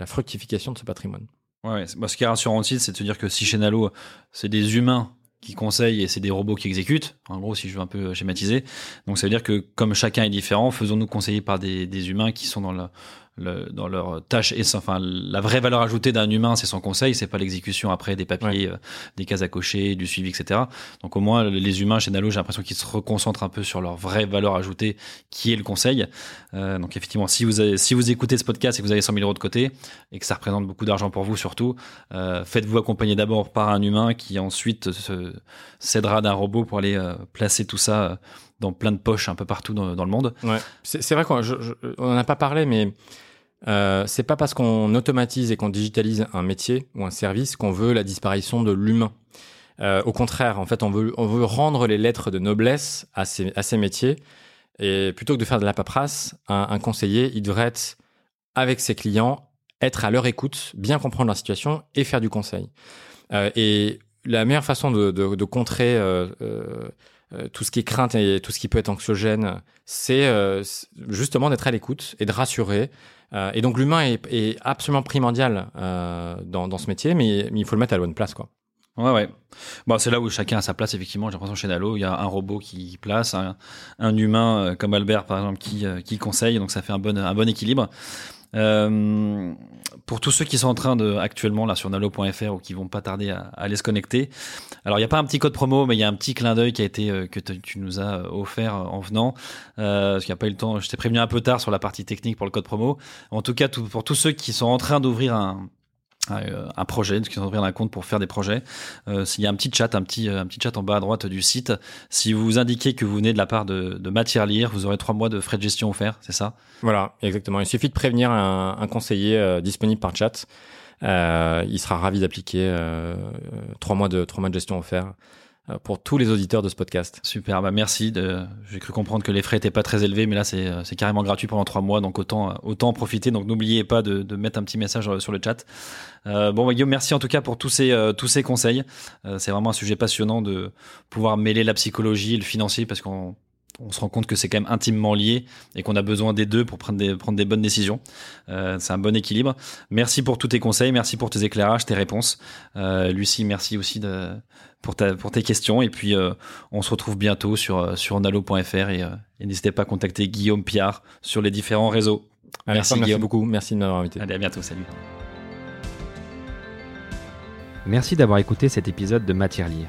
Speaker 2: fructification de ce patrimoine.
Speaker 1: Ouais. Bah, ce qui est rassurant aussi, c'est de se dire que si chez Nalo, c'est des humains qui conseillent et c'est des robots qui exécutent, en gros, si je veux un peu schématiser. Donc ça veut dire que comme chacun est différent, faisons-nous conseiller par des humains qui sont dans la le- dans leur tâche et enfin la vraie valeur ajoutée d'un humain c'est son conseil c'est pas l'exécution après des papiers euh, des cases à cocher du suivi etc donc au moins les humains chez Nalo j'ai l'impression qu'ils se reconcentrent un peu sur leur vraie valeur ajoutée qui est le conseil. Euh, donc effectivement si vous avez, si vous écoutez ce podcast et que vous avez 100 000 euros de côté et que ça représente beaucoup d'argent pour vous surtout euh, faites-vous accompagner d'abord par un humain qui ensuite se s'aidera d'un robot pour aller euh, placer tout ça euh, dans plein de poches un peu partout dans, dans le monde.
Speaker 2: Ouais. C'est vrai qu'on n'en a pas parlé, mais euh, c'est pas parce qu'on automatise et qu'on digitalise un métier ou un service qu'on veut la disparition de l'humain. Euh, au contraire, en fait, on veut, rendre les lettres de noblesse à ces, métiers. Et plutôt que de faire de la paperasse, un, conseiller, il devrait être avec ses clients, être à leur écoute, bien comprendre leur situation et faire du conseil. Euh, et la meilleure façon de, contrer tout ce qui est crainte et tout ce qui peut être anxiogène, c'est justement d'être à l'écoute et de rassurer. Euh, et donc l'humain est, est absolument primordial euh, dans, dans ce métier, mais, il faut le mettre à la bonne place, quoi.
Speaker 1: Ouais, ouais. Bon, c'est là où chacun a sa place, effectivement. J'ai l'impression chez Nalo, il y a un robot qui place, un, un humain euh, comme Albert, par exemple, qui, euh, qui conseille. Donc, ça fait un bon, un bon équilibre. Euh, pour tous ceux qui sont en train de, actuellement, là, sur nalo.fr ou qui vont pas tarder à, à aller se connecter. Alors, il n'y a pas un petit code promo, mais il y a un petit clin d'œil qui a été, euh, que tu nous as offert en venant. Euh, parce qu'il n'y a pas eu le temps. Je t'ai prévenu un peu tard sur la partie technique pour le code promo. En tout cas, tout- pour tous ceux qui sont en train d'ouvrir un, un, euh, un projet, qui sont en train d'ouvrir un compte pour faire des projets, euh, s'il y a un petit chat, un petit, euh, un petit chat en bas à droite du site. Si vous indiquez que vous venez de la part de, de Matière Lire, vous aurez trois mois de frais de gestion offerts, c'est ça?
Speaker 2: Voilà, exactement. Il suffit de prévenir un, conseiller euh, disponible par chat. Il sera ravi d'appliquer trois mois de trois mois de gestion offert euh, pour tous les auditeurs de ce podcast.
Speaker 1: Super, bah merci. J'ai cru comprendre que les frais étaient pas très élevés, mais là c'est, c'est carrément gratuit pendant trois mois, donc autant autant en profiter. Donc n'oubliez pas de, mettre un petit message sur le chat. Euh, bon, bah, Guillaume, merci en tout cas pour tous ces euh, tous ces conseils. Euh, c'est vraiment un sujet passionnant de pouvoir mêler la psychologie et le financier, parce qu'on on se rend compte que c'est quand même intimement lié et qu'on a besoin des deux pour prendre des, prendre des bonnes décisions. Euh, c'est un bon équilibre. Merci pour tous tes conseils, merci pour tes éclairages, tes réponses. Euh, Lucie, merci aussi de, pour, ta, pour tes questions. Et puis, euh, on se retrouve bientôt sur, sur nalo.fr et, et n'hésitez pas à contacter Guillaume Piard sur les différents réseaux.
Speaker 2: Merci, merci beaucoup, merci de m'avoir invité.
Speaker 1: Allez, à bientôt, salut.
Speaker 4: Merci d'avoir écouté cet épisode de Matière Lire.